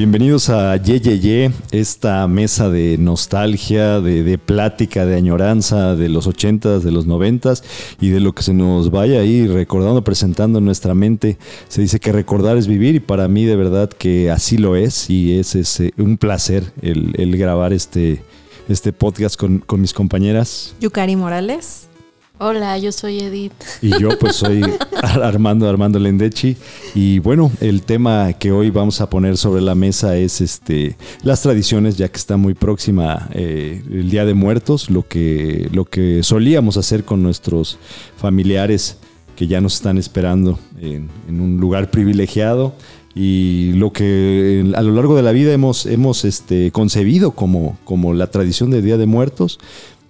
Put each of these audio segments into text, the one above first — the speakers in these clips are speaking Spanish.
Bienvenidos a Ye Ye Ye, esta mesa de nostalgia, de, de plática, de añoranza de los ochentas, de los noventas y de lo que se nos vaya ahí recordando, presentando en nuestra mente. Se dice que recordar es vivir y para mí de verdad que así lo es y es, es, eh, un placer el, el grabar este, este podcast con, con mis compañeras. Yukari Morales. Hola, yo soy Edith. Y yo pues soy Armando Armando Lendechi. Y bueno, el tema que hoy vamos a poner sobre la mesa es este las tradiciones, ya que está muy próxima eh, el Día de Muertos, lo que, lo que solíamos hacer con nuestros familiares que ya nos están esperando en, en un lugar privilegiado y lo que a lo largo de la vida hemos, hemos este, concebido como, como la tradición de Día de Muertos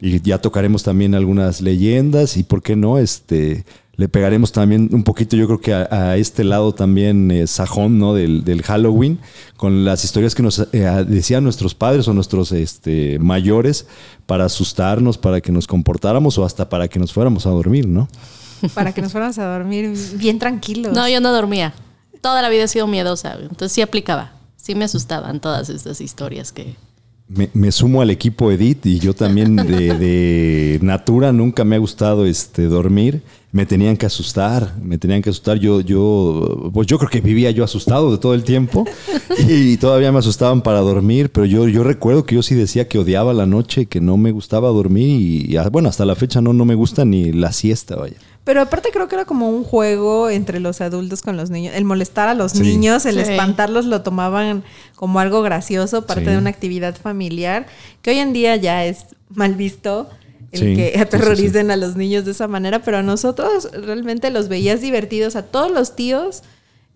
y ya tocaremos también algunas leyendas y por qué no, este, le pegaremos también un poquito, yo creo que a, a este lado también eh, sajón, ¿no? Del, del, Halloween, con las historias que nos eh, decían nuestros padres o nuestros este, mayores para asustarnos, para que nos comportáramos o hasta para que nos fuéramos a dormir, ¿no? Para que nos fuéramos a dormir bien tranquilos. No, yo no dormía. Toda la vida he sido miedosa, entonces sí aplicaba. Sí me asustaban todas estas historias que, me, sumo al equipo Edith y yo también de, de, natura nunca me ha gustado este dormir. Me tenían que asustar, me tenían que asustar. Yo, yo, pues yo creo que vivía yo asustado de todo el tiempo y todavía me asustaban para dormir. Pero yo, yo recuerdo que yo sí decía que odiaba la noche, que no me gustaba dormir y, y bueno, hasta la fecha no, no me gusta ni la siesta, vaya. Pero aparte creo que era como un juego entre los adultos con los niños. El molestar a los sí. niños, el sí. espantarlos lo tomaban como algo gracioso, parte sí. de una actividad familiar, que hoy en día ya es mal visto el que aterroricen a los niños de esa manera, pero a nosotros realmente los veías divertidos, a todos los tíos.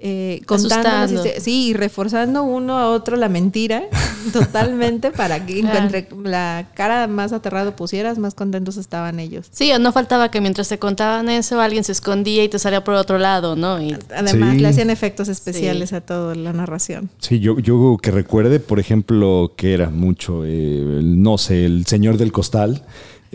Eh, contando, sí, y reforzando uno a otro la mentira totalmente para que entre la cara más aterrado pusieras, más contentos estaban ellos. Sí, no faltaba que mientras te contaban eso, alguien se escondía y te salía por otro lado, ¿no? Y... Además, sí. le hacían efectos especiales sí. a toda la narración. Sí, yo, yo que recuerde, por ejemplo, que era mucho, eh, no sé, el señor del costal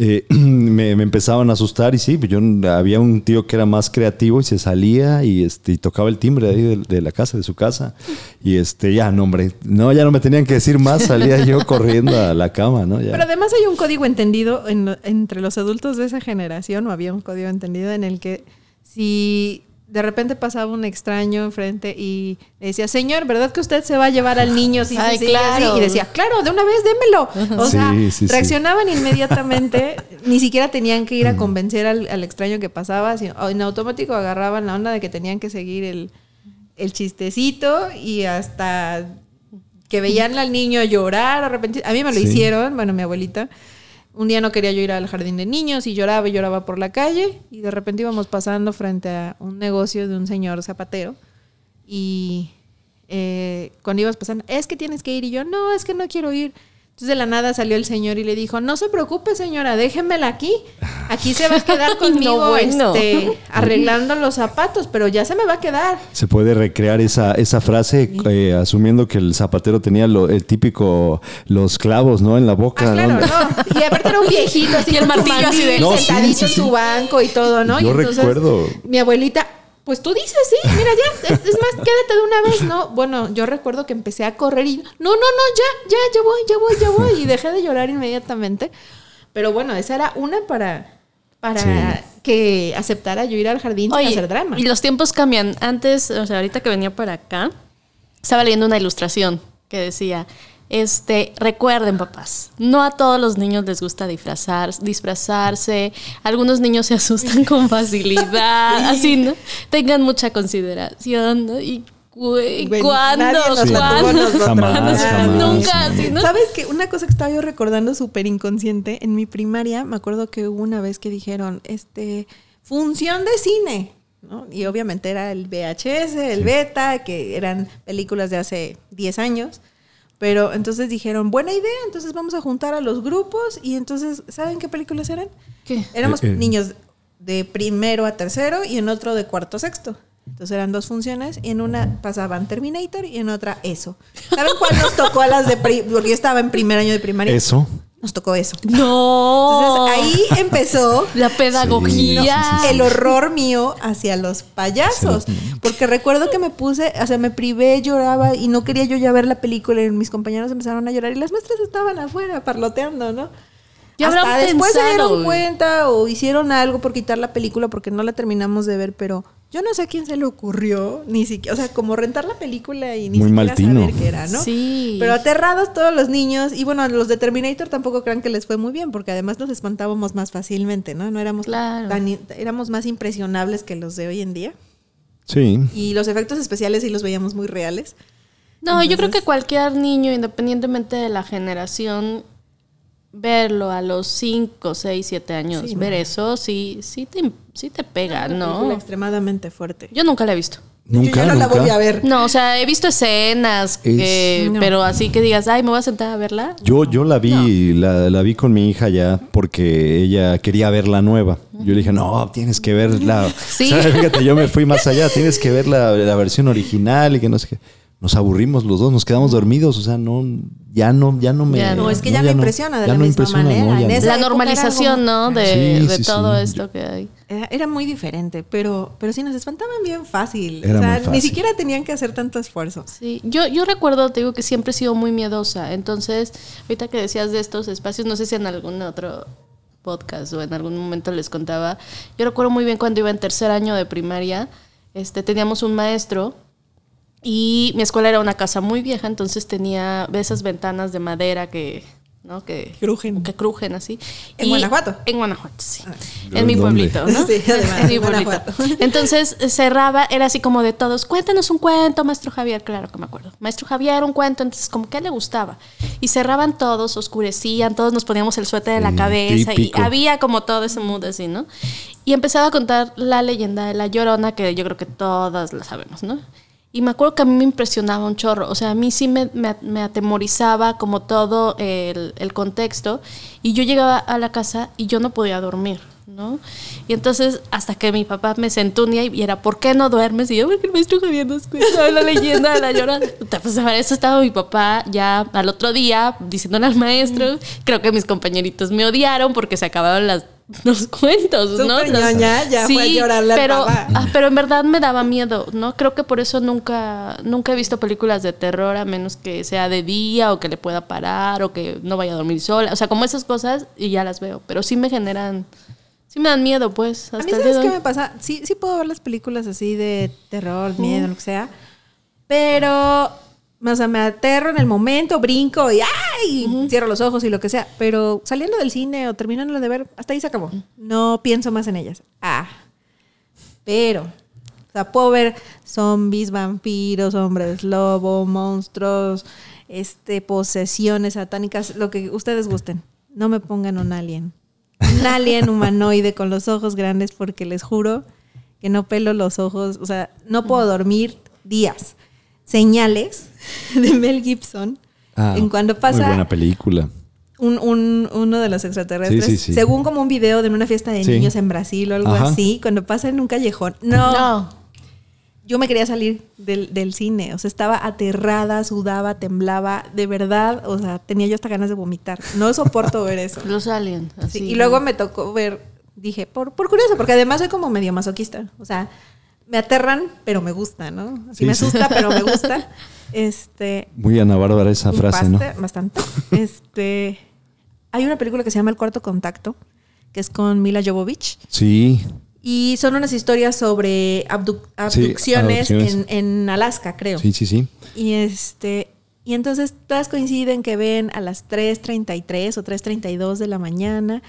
eh, me, me, empezaban a asustar y sí, pues yo había un tío que era más creativo y se salía y, este, y tocaba el timbre de ahí de, de, la casa, de su casa. Y este, ya, no, hombre, no, ya no me tenían que decir más, salía yo corriendo a la cama, ¿no? Ya. Pero además hay un código entendido en, entre los adultos de esa generación, o había un código entendido en el que si de repente pasaba un extraño enfrente y le decía, señor, ¿verdad que usted se va a llevar al niño? Sí, Ay, sí, claro. Sí. Y decía, claro, de una vez démelo. O sí, sea, sí, reaccionaban inmediatamente, ni siquiera tenían que ir a convencer al, al, extraño que pasaba, sino en automático agarraban la onda de que tenían que seguir el, el chistecito y hasta que veían al niño llorar, de repente, a mí me lo hicieron, bueno, mi abuelita, un día no quería yo ir al jardín de niños y lloraba y lloraba por la calle y de repente íbamos pasando frente a un negocio de un señor zapatero y eh, cuando ibas pasando, es que tienes que ir y yo, no, es que no quiero ir. Entonces de la nada salió el señor y le dijo, no se preocupe señora, déjemela aquí. Aquí se va a quedar conmigo no, bueno. este, arreglando los zapatos, pero ya se me va a quedar. Se puede recrear esa, esa frase sí. eh, asumiendo que el zapatero tenía lo, el típico, los clavos, ¿no? En la boca. Ah, claro, ¿no? no. Y aparte era un viejito, así el martillo así de no, sentadito sí, sí, en su banco y todo, ¿no? Yo y entonces, recuerdo. Mi abuelita, pues tú dices, sí, mira, ya, es, es, más, quédate de una vez, ¿no? Bueno, yo recuerdo que empecé a correr y, no, no, no, ya, ya, ya voy, ya voy, ya voy, y dejé de llorar inmediatamente. Pero bueno, esa era una para, para sí. que aceptara yo ir al jardín Oye, sin hacer drama. Y los tiempos cambian. Antes, o sea, ahorita que venía para acá, estaba leyendo una ilustración que decía, este, recuerden, papás, no a todos los niños les gusta disfrazar, disfrazarse. Algunos niños se asustan con facilidad, sí. así, ¿no? Tengan mucha consideración, ¿no? Y Güey, ¿cuándo? Sí. ¿Cuándo? Jamás, jamás, Nunca, así, ¿no? ¿Sabes qué? Una cosa que estaba yo recordando súper inconsciente, en mi primaria me acuerdo que hubo una vez que dijeron, este, función de cine, ¿no? Y obviamente era el VHS, el sí. beta, que eran películas de hace 10 años. Pero entonces dijeron, buena idea, entonces vamos a juntar a los grupos y entonces, ¿saben qué películas eran? ¿Qué? Éramos Eh, eh. niños de primero a tercero y en otro de cuarto a sexto. Entonces eran dos funciones y en una pasaban Terminator y en otra eso. ¿Saben cuál nos tocó a las de pri porque yo estaba en primer año de primaria? Eso. Nos tocó eso. No. Entonces ahí empezó la pedagogía. el horror mío hacia los payasos. Porque recuerdo que me puse, o sea, me privé, lloraba y no quería yo ya ver la película y mis compañeros empezaron a llorar y las maestras estaban afuera parloteando, ¿no? Y Hasta después se dieron cuenta o hicieron algo por quitar la película porque no la terminamos de ver, pero yo no sé a quién se le ocurrió, ni siquiera, o sea, como rentar la película y ni siquiera saber qué era, ¿no? Sí. Pero aterrados todos los niños, y bueno, los de Terminator tampoco crean que les fue muy bien, porque además nos espantábamos más fácilmente, ¿no? No éramos tan, éramos más impresionables que los de hoy en día. Sí. Y los efectos especiales sí los veíamos muy reales. No, yo creo que cualquier niño, independientemente de la generación, verlo a los 5, 6, 7 años, ver eso, sí, sí te, sí te pega, ¿no? extremadamente fuerte. Yo nunca la he visto. Nunca, yo no la voy a ver. No, o sea, he visto escenas, pero así que digas, ay, me voy a sentar a verla. Yo, yo la vi, la, la, vi con mi hija ya porque ella quería ver la nueva. Yo le dije, no, tienes que ver la... Sí. fíjate, yo me fui más allá, tienes que ver la, la versión original y que no sé qué nos aburrimos los dos, nos quedamos dormidos, o sea, no, ya no, ya no me... no, es que ya no, impresiona de la misma manera. la normalización, ¿no? De, todo esto que hay. Era, muy diferente, pero, pero sí nos espantaban bien fácil. o sea, ni siquiera tenían que hacer tanto esfuerzo. Sí, yo, yo recuerdo, te digo que siempre he sido muy miedosa. Entonces, ahorita que decías de estos espacios, no sé si en algún otro podcast o en algún momento les contaba. Yo recuerdo muy bien cuando iba en tercer año de primaria, este, teníamos un maestro y mi escuela era una casa muy vieja, entonces tenía esas ventanas de madera que, ¿no? Que crujen. Que crujen así. ¿En Guanajuato? En Guanajuato, sí. Ah. En mi pueblito, ¿no? Sí, en mi pueblito. Entonces cerraba, era así como de todos, cuéntanos un cuento, maestro Javier, claro que me acuerdo. Maestro Javier, un cuento, entonces como que le gustaba. Y cerraban todos, oscurecían, todos nos poníamos el suéter de la cabeza y había como todo ese mood así, ¿no? Y empezaba a contar la leyenda de la Llorona, que yo creo que todas la sabemos, ¿no? Y me acuerdo que a mí me impresionaba un chorro, o sea, a mí sí me, me, atemorizaba como todo el, el, contexto y yo llegaba a la casa y yo no podía dormir, ¿no? Y entonces hasta que mi papá me sentó un día y era, ¿por qué no duermes? Y yo, porque el maestro Javier nos cuenta la leyenda de la llorona. Pues para eso estaba mi papá ya al otro día diciéndole al maestro, creo que mis compañeritos me odiaron porque se acabaron las los cuentos, ¿no? ya fue a llorarle pero, ah, pero en verdad me daba miedo, ¿no? Creo que por eso nunca, nunca he visto películas de terror a menos que sea de día o que le pueda parar o que no vaya a dormir sola. O sea, como esas cosas y ya las veo. Pero sí me generan, sí me dan miedo, pues. a mí, ¿sabes qué me pasa? Sí, sí puedo ver las películas así de terror, miedo, lo que sea. Pero o sea, me aterro en el momento, brinco y ¡ay! Cierro los ojos y lo que sea. Pero saliendo del cine o terminando de ver, hasta ahí se acabó. No pienso más en ellas. Ah. Pero, o sea, puedo ver zombies, vampiros, hombres lobo, monstruos, este, posesiones satánicas, lo que ustedes gusten. No me pongan un alien. Un alien humanoide con los ojos grandes porque les juro que no pelo los ojos. O sea, no puedo dormir días. Señales de Mel Gibson. Ah, en cuando pasa. Muy buena película. Un, uno de los extraterrestres, según como un video de una fiesta de niños en Brasil o algo así, cuando pasa en un callejón. No. Yo me quería salir del, cine, o sea, estaba aterrada, sudaba, temblaba, de verdad, o sea, tenía yo hasta ganas de vomitar. No soporto ver eso. Los aliens. Así, y luego me tocó ver, dije, por, por curioso, porque además soy como medio masoquista, o sea, me aterran, pero me gusta, ¿no? Así me asusta, pero me gusta. Este. Muy Ana Bárbara esa frase, ¿no? Bastante. Este. Hay una película que se llama El Cuarto Contacto, que es con Mila Jovovich. Sí. Y son unas historias sobre abducciones en, en, Alaska, creo. Sí, sí, sí. Y este. Y entonces todas coinciden que ven a las 3.33 o 3.32 de la mañana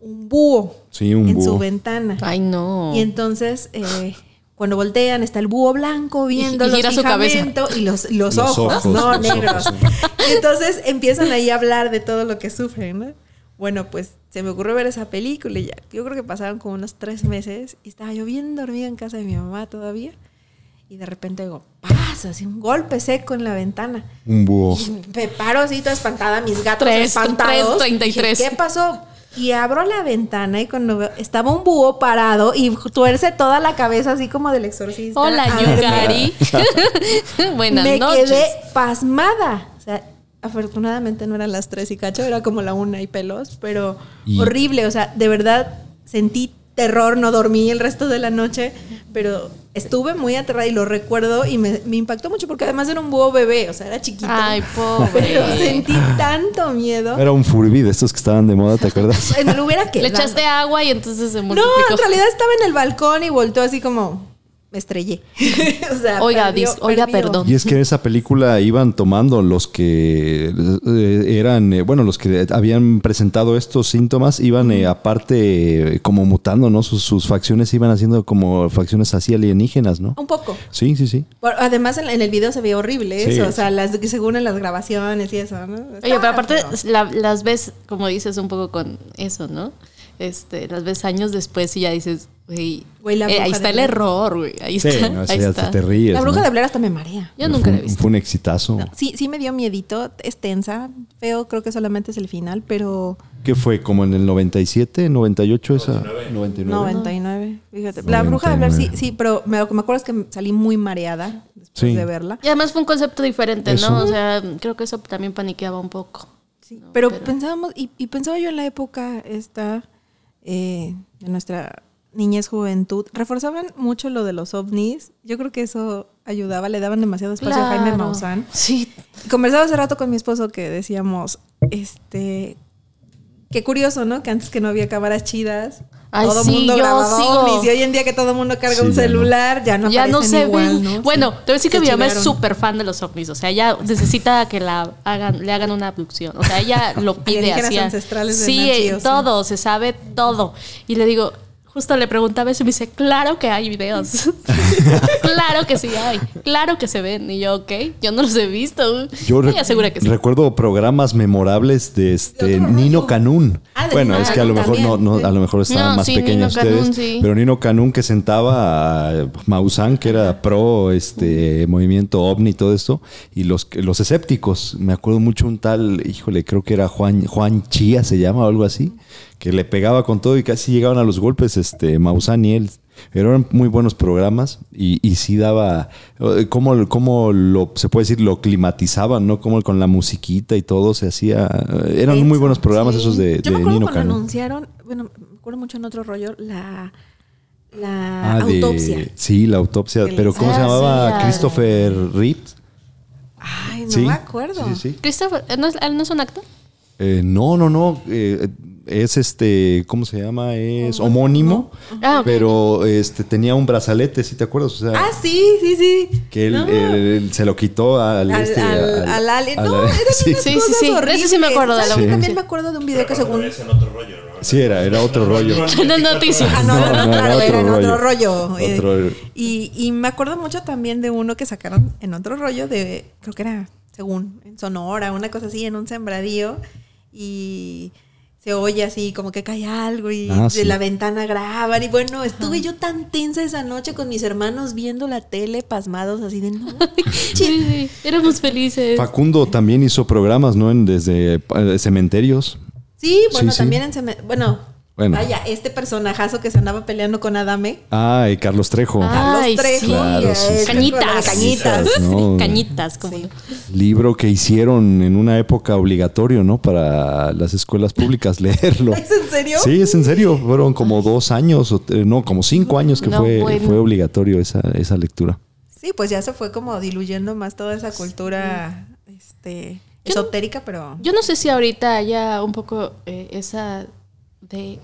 un búho en su ventana. Ay, no. Y entonces eh, cuando voltean está el búho blanco viendo y, su cabeza. y los, los, ojos, no negros. Y entonces empiezan ahí a hablar de todo lo que sufren, ¿no? Bueno, pues se me ocurrió ver esa película y ya, yo creo que pasaron como unos tres meses y estaba yo bien dormida en casa de mi mamá todavía. Y de repente digo, pasa, así un golpe seco en la ventana. Un búho. Y me paro así toda espantada, mis gatos espantados. 33. ¿Qué pasó? Y abro la ventana y cuando veo, estaba un búho parado y tuerce toda la cabeza así como del exorcista. Hola, Yukari. Buenas me noches. Me quedé pasmada. O sea, afortunadamente no eran las tres y cacho, era como la una y pelos, pero horrible, o sea, de verdad sentí terror, no dormí el resto de la noche, pero estuve muy aterrada y lo recuerdo y me, impactó mucho porque además era un búho bebé, o sea, era chiquito. Ay, pobre. Pero sentí tanto miedo. Era un furby de estos que estaban de moda, ¿te acuerdas? lo hubiera Le echaste agua y entonces se multiplicó. No, en realidad estaba en el balcón y voltó así como me estrellé. o sea, oiga, oiga, perdón. Y es que en esa película iban tomando los que eh, eran, eh, bueno, los que habían presentado estos síntomas, iban eh, aparte como mutando, ¿no? Sus, facciones iban haciendo como facciones así alienígenas, ¿no? Un poco. Sí, sí, sí. además en, el video se ve horrible eso, o sea, las, según en las grabaciones y eso, ¿no? Oye, pero aparte las ves, como dices, un poco con eso, ¿no? Este, las ves años después y ya dices, güey, eh, ahí está el error, güey. Ahí está. ahí está. Te ríes, la bruja de Blair hasta me marea. Yo nunca la he visto. Fue un exitazo. sí, sí me dio miedito. Es tensa. Feo, creo que solamente es el final, pero. ¿Qué fue? ¿Como en el 97, 98 esa? 99. 99. Fíjate. La bruja de Blair sí, sí, pero me, lo que me acuerdo es que salí muy mareada después de verla. Y además fue un concepto diferente, ¿no? O sea, creo que eso también paniqueaba un poco. Sí, pero, pensábamos, y, y pensaba yo en la época esta eh, de nuestra niñez, juventud, reforzaban mucho lo de los ovnis. Yo creo que eso ayudaba, le daban demasiado espacio a Jaime Maussan. Sí. Conversaba hace rato con mi esposo que decíamos, este, Qué curioso, ¿no? Que antes que no había cámaras chidas, todo el mundo grababa ovnis. Y hoy en día que todo el mundo carga un celular, ya no ya no se igual, ¿no? Bueno, te voy a decir que mi mamá es súper fan de los ovnis. O sea, ella necesita que la hagan, le hagan una abducción. O sea, ella lo pide así. ancestrales sí, todo, se sabe todo. Y le digo, Justo le preguntaba eso y me dice, claro que hay videos. claro que sí hay. Claro que se ven. Y yo, ok, yo no los he visto. Yo recuerdo programas memorables de este Nino Canún. Ah, bueno, es que a lo mejor no, no, a lo mejor estaban más pequeños ustedes. Pero Nino Canún que sentaba a Maussan, que era pro este movimiento ovni y todo esto, y los, los escépticos. Me acuerdo mucho un tal, híjole, creo que era Juan, Juan Chía se llama o algo así que le pegaba con todo y casi llegaban a los golpes, este, Maussan y él. Pero eran muy buenos programas y, y sí daba, eh, como, como lo, se puede decir, lo climatizaban, ¿no? Como con la musiquita y todo se hacía, eh, eran muy buenos programas esos de, Yo de me cuando anunciaron, bueno, me acuerdo mucho en otro rollo, la, la ah, autopsia. sí, la autopsia, pero ¿cómo se llamaba? Christopher Reeves. Ay, no me acuerdo. Christopher, ¿no es, ¿no es un actor? Eh, no, no, no. Eh, es este, ¿cómo se llama? Es homónimo, ah, pero este tenía un brazalete, ¿sí te acuerdas? ah, sí, sí, sí. Que él, se lo quitó al al, este, al, alien. No, eran sí. sí, sí, sí. Eso sí me acuerdo de la sí. También me acuerdo de un video que según. Es en otro rollo, ¿no? Sí, era, era otro rollo. No noticias. Ah, no, no, no, claro, era, en otro rollo. Eh, otro rollo. Y, y me acuerdo mucho también de uno que sacaron en otro rollo de, creo que era, según, en Sonora, una cosa así, en un sembradío y se oye así como que cae algo y ah, de la ventana graban y bueno, estuve yo tan tensa esa noche con mis hermanos viendo la tele pasmados así de no. sí, éramos felices. Facundo también hizo programas, ¿no? En, desde eh, cementerios. Sí, bueno, también en cementerios. Bueno, Vaya, este personajazo que se andaba peleando con Adame. Ah, y Carlos Trejo. Carlos Trejo. cañitas. Cañitas. cañitas, como. Libro que hicieron en una época obligatorio, ¿no? Para las escuelas públicas leerlo. ¿Es en serio? Sí, es en serio. Fueron como dos años, o, no, como cinco años que fue, fue obligatorio esa, esa lectura. Sí, pues ya se fue como diluyendo más toda esa cultura este, esotérica, pero... Yo no sé si ahorita haya un poco eh, esa de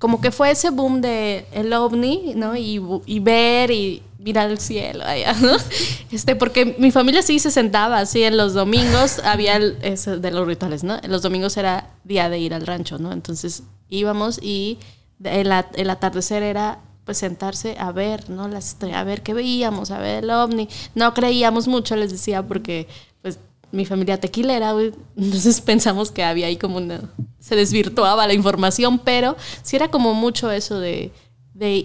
como que fue ese boom de el ovni, ¿no? Y, ver y mirar el cielo allá, ¿no? Este, porque mi familia sí se sentaba así en los domingos, había el, de los rituales, ¿no? Los domingos era día de ir al rancho, ¿no? Entonces íbamos y el, el atardecer era pues sentarse a ver, ¿no? Las, a ver qué veíamos, a ver el ovni. No creíamos mucho, les decía, porque mi familia tequilera, entonces pensamos que había ahí como una... se desvirtuaba la información, pero sí era como mucho eso de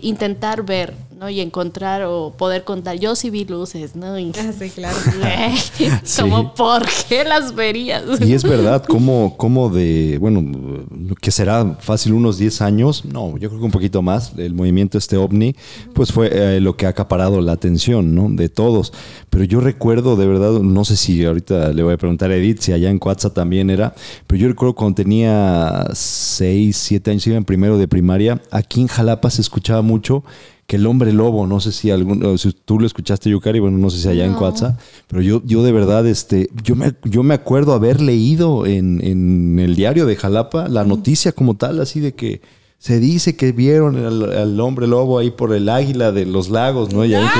intentar ver, ¿no? Y encontrar o poder contar. Yo sí vi luces, ¿no? Y, ah, sí, claro. como, ¿por qué las verías? Y es verdad, como, como de, bueno, que será fácil unos 10 años, no, yo creo que un poquito más, el movimiento este ovni, pues fue eh, lo que ha acaparado la atención, ¿no? De todos. Pero yo recuerdo, de verdad, no sé si ahorita le voy a preguntar a Edith si allá en Coatza también era, pero yo recuerdo cuando tenía 6, 7 años, iba en primero de primaria, aquí en Jalapa se escuchaba mucho que el hombre lobo, no sé si algún, si tú lo escuchaste, Yukari, bueno, no sé si allá en Coatza, pero yo, yo de verdad, este, yo me, yo me acuerdo haber leído en, en el diario de Jalapa la noticia como tal, así de que se dice que vieron al, hombre lobo ahí por el águila de los lagos, ¿no? Ya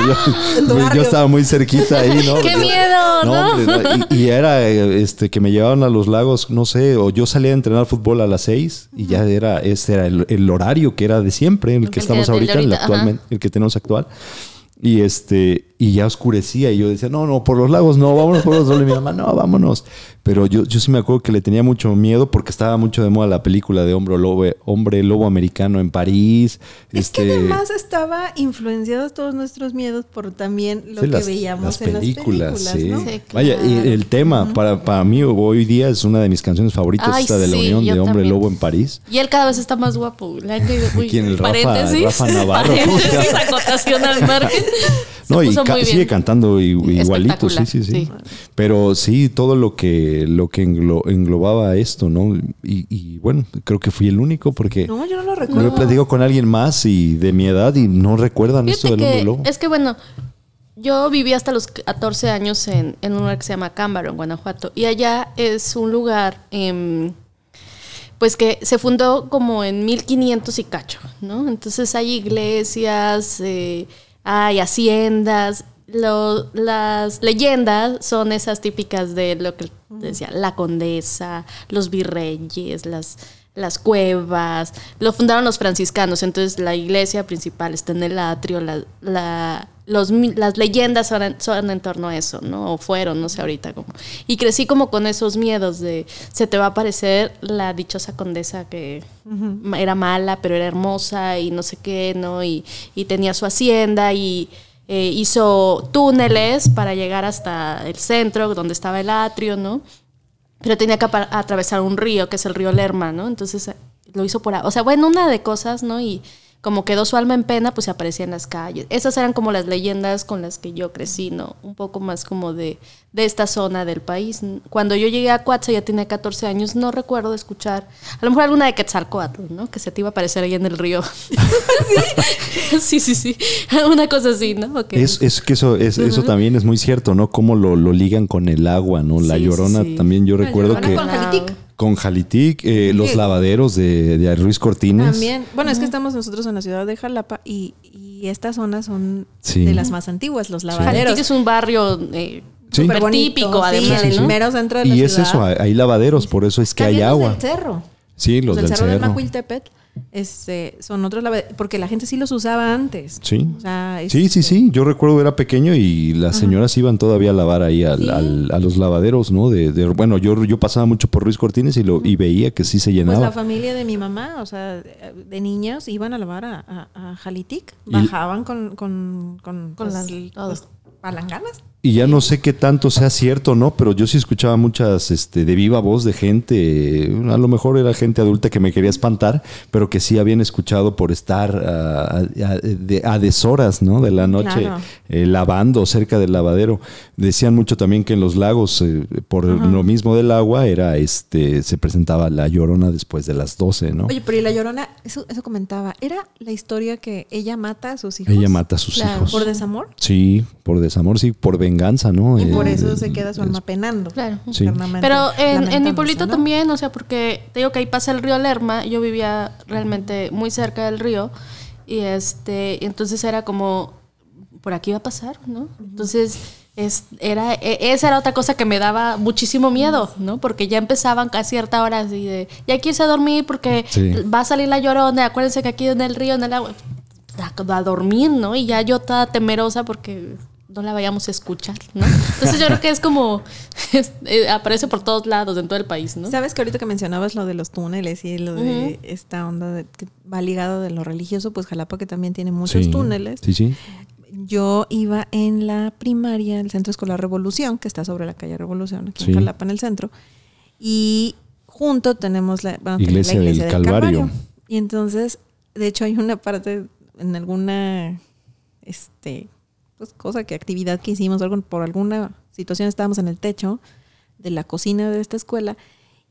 yo, yo, estaba muy cerquita ahí, ¿no? ¡Qué miedo! ¿no? y, era este que me llevaban a los lagos, no sé, o yo salía a entrenar fútbol a las seis y ya era, este era el, horario que era de siempre, el que estamos ahorita, el, actualmente, el que tenemos actual. Y este, y ya oscurecía y yo decía, no, no, por los lagos no, vámonos por los lados. Y mi mamá, no, vámonos. Pero yo, yo sí me acuerdo que le tenía mucho miedo porque estaba mucho de moda la película de Hombre Lobo, Hombre Lobo Americano en París. Es que este además estaba influenciados todos nuestros miedos por también lo que veíamos en películas, las películas. Sí. Vaya, y el tema para, para mí hoy día es una de mis canciones favoritas, esta de la unión de Hombre Lobo en París. Y él cada vez está más guapo. ¿Quién? El Rafa, Rafa Navarro. Paréntesis, acotación al margen. no, y sigue cantando igualito, sí, sí, sí, Pero sí, todo lo que, lo que englobaba esto, ¿no? Y, bueno, creo que fui el único porque... No, yo no lo recuerdo. Lo digo con alguien más y de mi edad y no recuerdan esto del hombre lobo. Es que bueno, yo viví hasta los 14 años en, un lugar que se llama Cámbaro, en Guanajuato. Y allá es un lugar... pues que se fundó como en 1500 y cacho, ¿no? Entonces hay iglesias, eh, hay haciendas, las leyendas son esas típicas de lo que decía la condesa, los virreyes, las, las cuevas. Lo fundaron los franciscanos, entonces la iglesia principal está en el atrio, la, los, las leyendas son, en torno a eso, ¿no? O fueron, no sé ahorita cómo. Y crecí como con esos miedos de se te va a aparecer la dichosa condesa que era mala, pero era hermosa y no sé qué, ¿no? Y, y tenía su hacienda y eh, hizo túneles para llegar hasta el centro, donde estaba el atrio, ¿no? Pero tenía que atravesar un río, que es el río Lerma, ¿no? Entonces eh, lo hizo por. O sea, bueno, una de cosas, ¿no? Y como quedó su alma en pena, pues se aparecía en las calles. Esas eran como las leyendas con las que yo crecí, ¿no? Un poco más como de, de esta zona del país. Cuando yo llegué a Cuatza, ya tenía 14 años, no recuerdo escuchar, a lo mejor alguna de Quetzalcoatl, ¿no? Que se te iba a aparecer ahí en el río. ¿Sí? sí, sí, Una cosa así, ¿no? Es, es, que eso, es, eso también es muy cierto, ¿no? Cómo lo, lo ligan con el agua, ¿no? La llorona también yo recuerdo que con Jalitic, eh, los lavaderos de, de, Ruiz Cortines. También. Bueno, es que estamos nosotros en la ciudad de Jalapa y, y estas zonas son de las más antiguas, los lavaderos. Jalitic es un barrio eh, súper típico, además. el mero centro de la y es eso, hay lavaderos, por eso es que hay agua. Del cerro. Sí, los, del, cerro. cerro. De este, son otros porque la gente sí los usaba antes. Sí. sí, sí, sí. Yo recuerdo era pequeño y las señoras iban todavía a lavar ahí a los lavaderos, ¿no? De, bueno, yo, yo pasaba mucho por Ruiz Cortines y, lo, y veía que sí se pues llenaba. Pues la familia de mi mamá, o sea, de niños iban a lavar a, a, Jalitic, bajaban con, con, con, pues, las, palanganas. Y ya no sé qué tanto sea cierto, ¿no? Pero yo sí escuchaba muchas este, de viva voz de gente, a lo mejor era gente adulta que me quería espantar, pero que sí habían escuchado por estar a, a, deshoras, ¿no? De la noche eh, lavando cerca del lavadero. Decían mucho también que en los lagos, eh, por lo mismo del agua, era este se presentaba la llorona después de las 12, ¿no? Oye, pero y la llorona, eso, eso comentaba, ¿era la historia que ella mata a sus hijos? Ella mata a sus hijos. ¿Por desamor? Sí, por desamor, sí, por venganza ¿no? Y por eso se queda su alma penando. Claro. Pero en, mi pueblito también, o sea, porque te digo que ahí pasa el río Lerma, yo vivía realmente muy cerca del río y este, entonces era como, por aquí va a pasar, ¿no? Entonces... Es, era, e, esa era otra cosa que me daba muchísimo miedo, ¿no? Porque ya empezaban a cierta hora así de, ya quise dormir porque va a salir la llorona, acuérdense que aquí en el río, en el agua, a, a dormir, ¿no? Y ya yo estaba temerosa porque no la vayamos a escuchar, ¿no? Entonces yo creo que es como, eh, aparece por todos lados, en todo el país, ¿no? Sabes que ahorita que mencionabas lo de los túneles y lo de esta onda va ligado de lo religioso, pues Jalapa que también tiene muchos túneles. Sí, sí. Yo iba en la primaria, el Centro Escolar Revolución, que está sobre la calle Revolución, aquí en Jalapa, en el centro. Y junto tenemos la, iglesia, del, Calvario. Y entonces, de hecho, hay una parte en alguna este, pues, cosa que actividad que hicimos, algo, por alguna situación estábamos en el techo de la cocina de esta escuela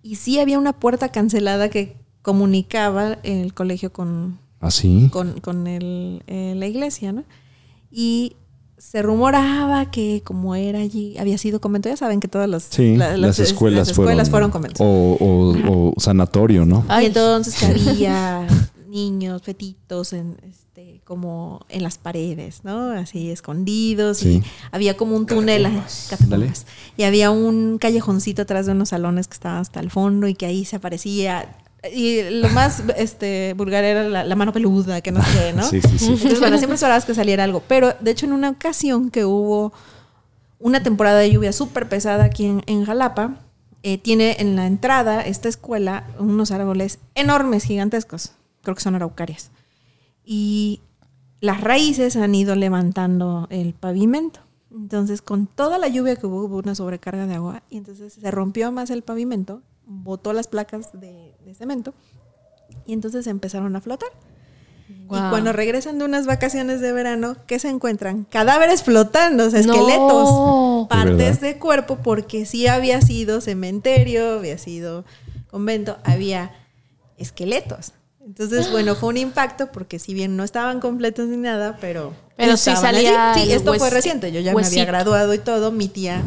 y sí había una puerta cancelada que comunicaba el colegio con, ¿Ah, con, con el, eh, la iglesia, ¿no? Y se rumoraba que como era allí, había sido convento, ya saben que todas las, las, escuelas, fueron, conventos. O, sanatorio, ¿no? Y entonces que había niños, fetitos, en, este, como en las paredes, ¿no? Así escondidos. Y había como un túnel, y había un callejoncito atrás de unos salones que estaban hasta el fondo y que ahí se aparecía y lo más este, vulgar era la, mano peluda, que no sé, ¿no? Sí, sí, sí. Entonces, bueno, siempre esperabas que saliera algo. Pero, de hecho, en una ocasión que hubo una temporada de lluvia súper pesada aquí en, Jalapa, eh, tiene en la entrada esta escuela unos árboles enormes, gigantescos. Creo que son araucarias. Y las raíces han ido levantando el pavimento. Entonces, con toda la lluvia que hubo, hubo una sobrecarga de agua y entonces se rompió más el pavimento botó las placas de, cemento y entonces empezaron a flotar. Y cuando regresan de unas vacaciones de verano, ¿qué se encuentran? Cadáveres flotando, esqueletos, partes de, cuerpo, porque sí había sido cementerio, había sido convento, había esqueletos. Entonces, bueno, fue un impacto porque si bien no estaban completos ni nada, pero... Pero sí salía... Sí, esto fue reciente, yo ya me había graduado y todo, mi tía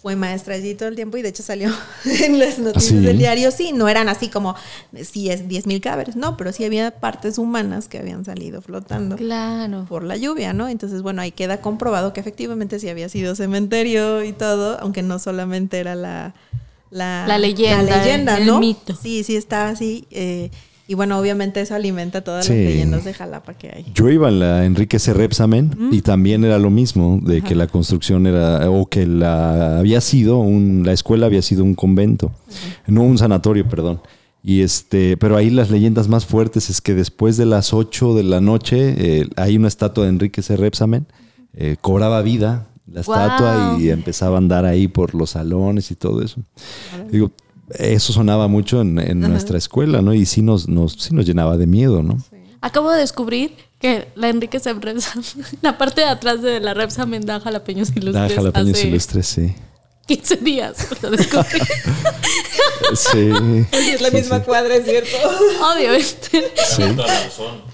fue maestra allí todo el tiempo y de hecho salió en las noticias del diario. Sí, no eran así como si es 10 mil cadáveres, no, pero sí había partes humanas que habían salido flotando claro. por la lluvia, ¿no? Entonces, bueno, ahí queda comprobado que efectivamente sí había sido cementerio y todo, aunque no solamente era la, la, leyenda, leyenda ¿no? mito. Sí, sí está así. Eh, y bueno, obviamente eso alimenta todas las leyendas de Jalapa que hay. Yo iba en la Enrique C. Repsamen y también era lo mismo, de que la construcción era, o que la había sido, un, la escuela había sido un convento, no un sanatorio, perdón. Y este, pero ahí las leyendas más fuertes es que después de las 8 de la noche eh, hay una estatua de Enrique C. Repsamen, eh, cobraba vida la estatua y empezaba a andar ahí por los salones y todo eso. Digo, eso sonaba mucho en, nuestra escuela, ¿no? Y sí nos, nos, sí nos llenaba de miedo, ¿no? Acabo de descubrir que la Enrique se la parte de atrás de la Repsa da jalapeños ilustres. Da jalapeños ilustres, sí. 15 días lo descubrí. sí. Es la misma cuadra, es cierto. Obviamente. Sí.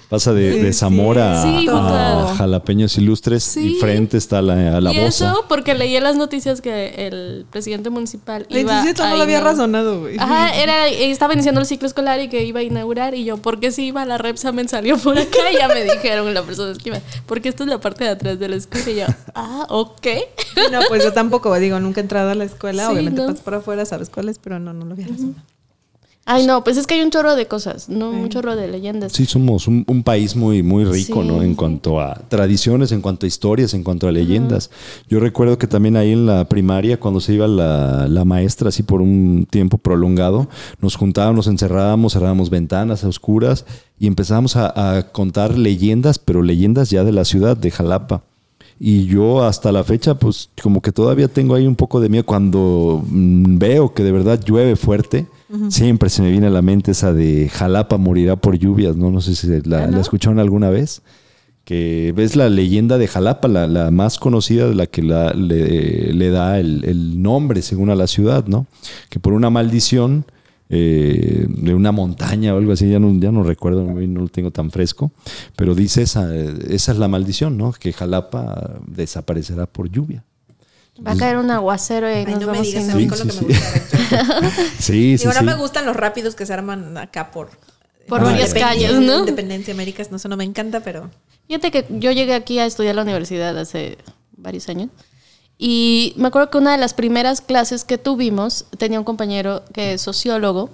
Pasa de, Zamora a, Jalapeños Ilustres y frente está la, la Y eso porque leí en las noticias que el presidente municipal iba a no lo había razonado, güey. Ajá, era, estaba iniciando el ciclo escolar y que iba a inaugurar y yo, ¿por qué si iba la Repsamen salió por acá? Y ya me dijeron la persona que iba, porque esto es la parte de atrás de la escuela y yo, ah, ok. No, pues yo tampoco, digo, nunca he entrado a la escuela, obviamente pasas por afuera, sabes cuáles, pero no, no lo había razonado. Ay, no, pues es que hay un chorro de cosas, ¿no? Un chorro de leyendas. Sí, somos un, país muy, muy rico, ¿no? En cuanto a tradiciones, en cuanto a historias, en cuanto a leyendas. Yo recuerdo que también ahí en la primaria, cuando se iba la, maestra así por un tiempo prolongado, nos juntábamos, nos encerrábamos, cerrábamos ventanas a oscuras y empezábamos a, a contar leyendas, pero leyendas ya de la ciudad, de Jalapa. Y yo hasta la fecha, pues como que todavía tengo ahí un poco de miedo cuando mm, veo que de verdad llueve fuerte Siempre se me viene a la mente esa de Jalapa morirá por lluvias, ¿no? No sé si la, escucharon alguna vez. Que ves la leyenda de Jalapa, la, más conocida, de la que le, da el, nombre según a la ciudad, ¿no? Que por una maldición eh, de una montaña o algo así, ya no, ya no recuerdo, no lo tengo tan fresco, pero dice esa, esa es la maldición, ¿no? Que Jalapa desaparecerá por lluvia. Va a caer un aguacero y no me digas a mí con lo que me gusta. sí, sí, Y ahora me gustan los rápidos que se arman acá por... Por varias calles, ¿no? Independencia Américas, no, eso no me encanta, pero... Fíjate que yo llegué aquí a estudiar la universidad hace varios años. Y me acuerdo que una de las primeras clases que tuvimos tenía un compañero que es sociólogo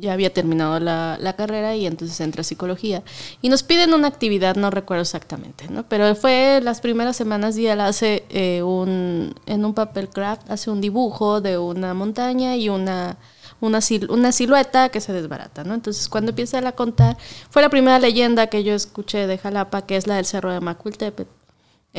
ya había terminado la, la, carrera y entonces entra a psicología. Y nos piden una actividad, no recuerdo exactamente, ¿no? Pero fue las primeras semanas y él hace eh, un, en un papel craft, hace un dibujo de una montaña y una, una, una silueta que se desbarata, ¿no? Entonces, cuando empieza a contar, fue la primera leyenda que yo escuché de Jalapa, que es la del Cerro de Macuiltepet.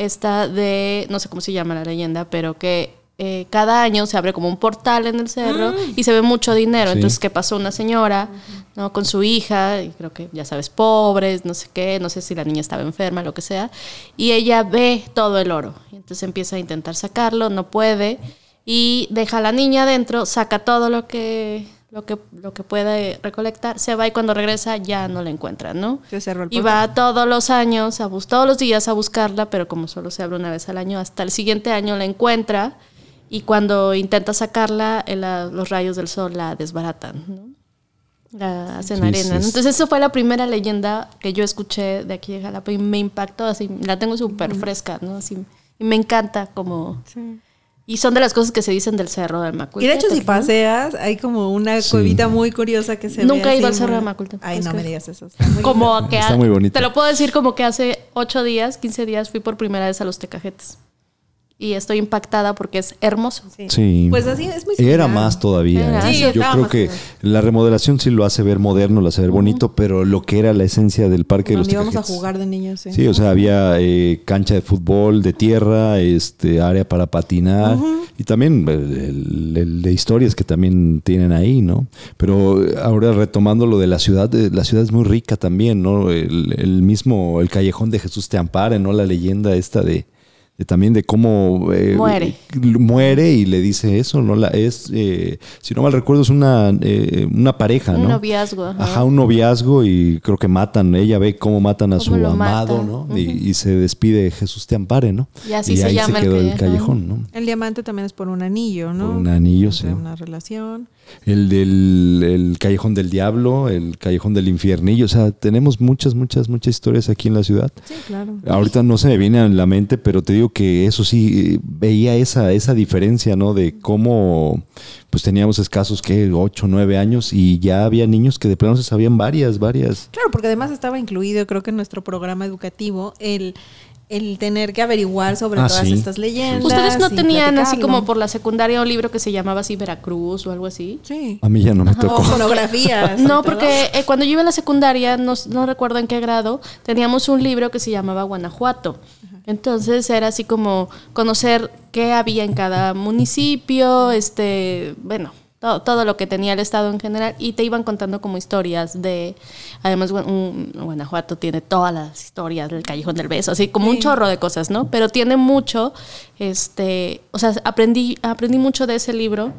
Esta de, no sé cómo se llama la leyenda, pero que eh, cada año se abre como un portal en el cerro mm. y se ve mucho dinero. Entonces, ¿qué pasó? Una señora, ¿no? Con su hija, y creo que, ya sabes, pobres, no sé qué, no sé si la niña estaba enferma, lo que sea, y ella ve todo el oro. Entonces empieza a intentar sacarlo, no puede, y deja a la niña adentro, saca todo lo que lo que, lo que puede recolectar, se va y cuando regresa ya no la encuentra, ¿no? y va todos los años, a todos los días a buscarla, pero como solo se abre una vez al año, hasta el siguiente año la encuentra y cuando intenta sacarla, los rayos del sol la desbaratan, ¿no? La hacen arena. Entonces, eso fue la primera leyenda que yo escuché de aquí de Jalapa y me impactó, así, la tengo súper fresca, ¿no? Así, y me encanta como... Y son de las cosas que se dicen del cerro del Maculte. Y de hecho, si paseas, hay como una cuevita muy curiosa que se Nunca he ido al cerro del Maculte. Ay, no me digas eso. como que está muy bonito. Te lo puedo decir como que hace 8 días, 15 días fui por primera vez a los Tecajetes y estoy impactada porque es hermoso. Sí. Pues así es muy Era más todavía. ¿eh? Yo creo que la remodelación sí lo hace ver moderno, lo hace ver bonito, pero lo que era la esencia del parque de los íbamos a jugar de niños. Sí, o sea, había eh, cancha de fútbol, de tierra, este área para patinar y también el, de historias que también tienen ahí, ¿no? Pero ahora retomando lo de la ciudad, eh, la ciudad es muy rica también, ¿no? El, el mismo, el callejón de Jesús te ampare, ¿no? La leyenda esta de también de cómo eh, muere. muere y le dice eso, ¿no? La, es, eh, si no mal recuerdo, es una, eh, una pareja, ¿no? Un noviazgo. Ajá. un noviazgo y creo que matan, ella ve cómo matan a su amado, ¿no? y, se despide Jesús te ampare, ¿no? Y así se ahí llama se quedó el, callejón, ¿no? El diamante también es por un anillo, ¿no? Por un anillo, sí. Una relación el del el Callejón del Diablo, el Callejón del Infiernillo. O sea, tenemos muchas, muchas, muchas historias aquí en la ciudad. Sí, claro. Ahorita no se me viene a la mente, pero te digo que eso sí, veía esa, esa diferencia, ¿no? De cómo pues teníamos escasos, que ocho nueve años y ya había niños que de plano se sabían varias, varias. Claro, porque además estaba incluido, creo que en nuestro programa educativo, el el tener que averiguar sobre ah, todas estas leyendas. ¿Ustedes no tenían así como por la secundaria un libro que se llamaba así Veracruz o algo así? Sí. A mí ya no me tocó. fonografías. no, porque eh, cuando yo iba a la secundaria, no, no, recuerdo en qué grado, teníamos un libro que se llamaba Guanajuato. Entonces era así como conocer qué había en cada municipio, este, bueno, todo, lo que tenía el Estado en general, y te iban contando como historias de, además Guanajuato tiene todas las historias del Callejón del Beso, así como un chorro de cosas, ¿no? Pero tiene mucho, este, o sea, aprendí, aprendí mucho de ese libro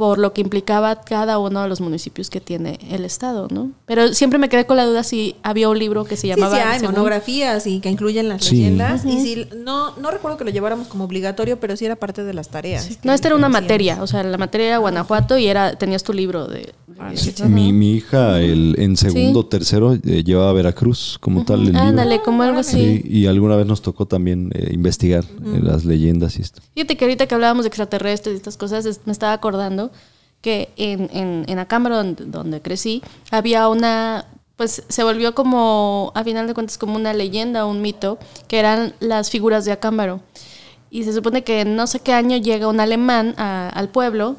por lo que implicaba cada uno de los municipios que tiene el estado, ¿no? Pero siempre me quedé con la duda si había un libro que se llamaba... Sí, sí hay monografías y que incluyen las leyendas. Y si, no, no recuerdo que lo lleváramos como obligatorio, pero sí era parte de las tareas. No, esta era una materia, o sea, la materia era Guanajuato y era tenías tu libro de... Ah, mi, mi, hija el, en segundo, tercero, eh, llevaba a Veracruz como tal el Ándale, como algo así. y alguna vez nos tocó también eh, investigar eh, las leyendas y esto. Fíjate que ahorita que hablábamos de extraterrestres y estas cosas, me estaba acordando que en, en, en Acámbaro, donde, crecí, había una pues se volvió como, a final de cuentas, como una leyenda, un mito, que eran las figuras de Acámbaro. Y se supone que en no sé qué año llega un alemán al pueblo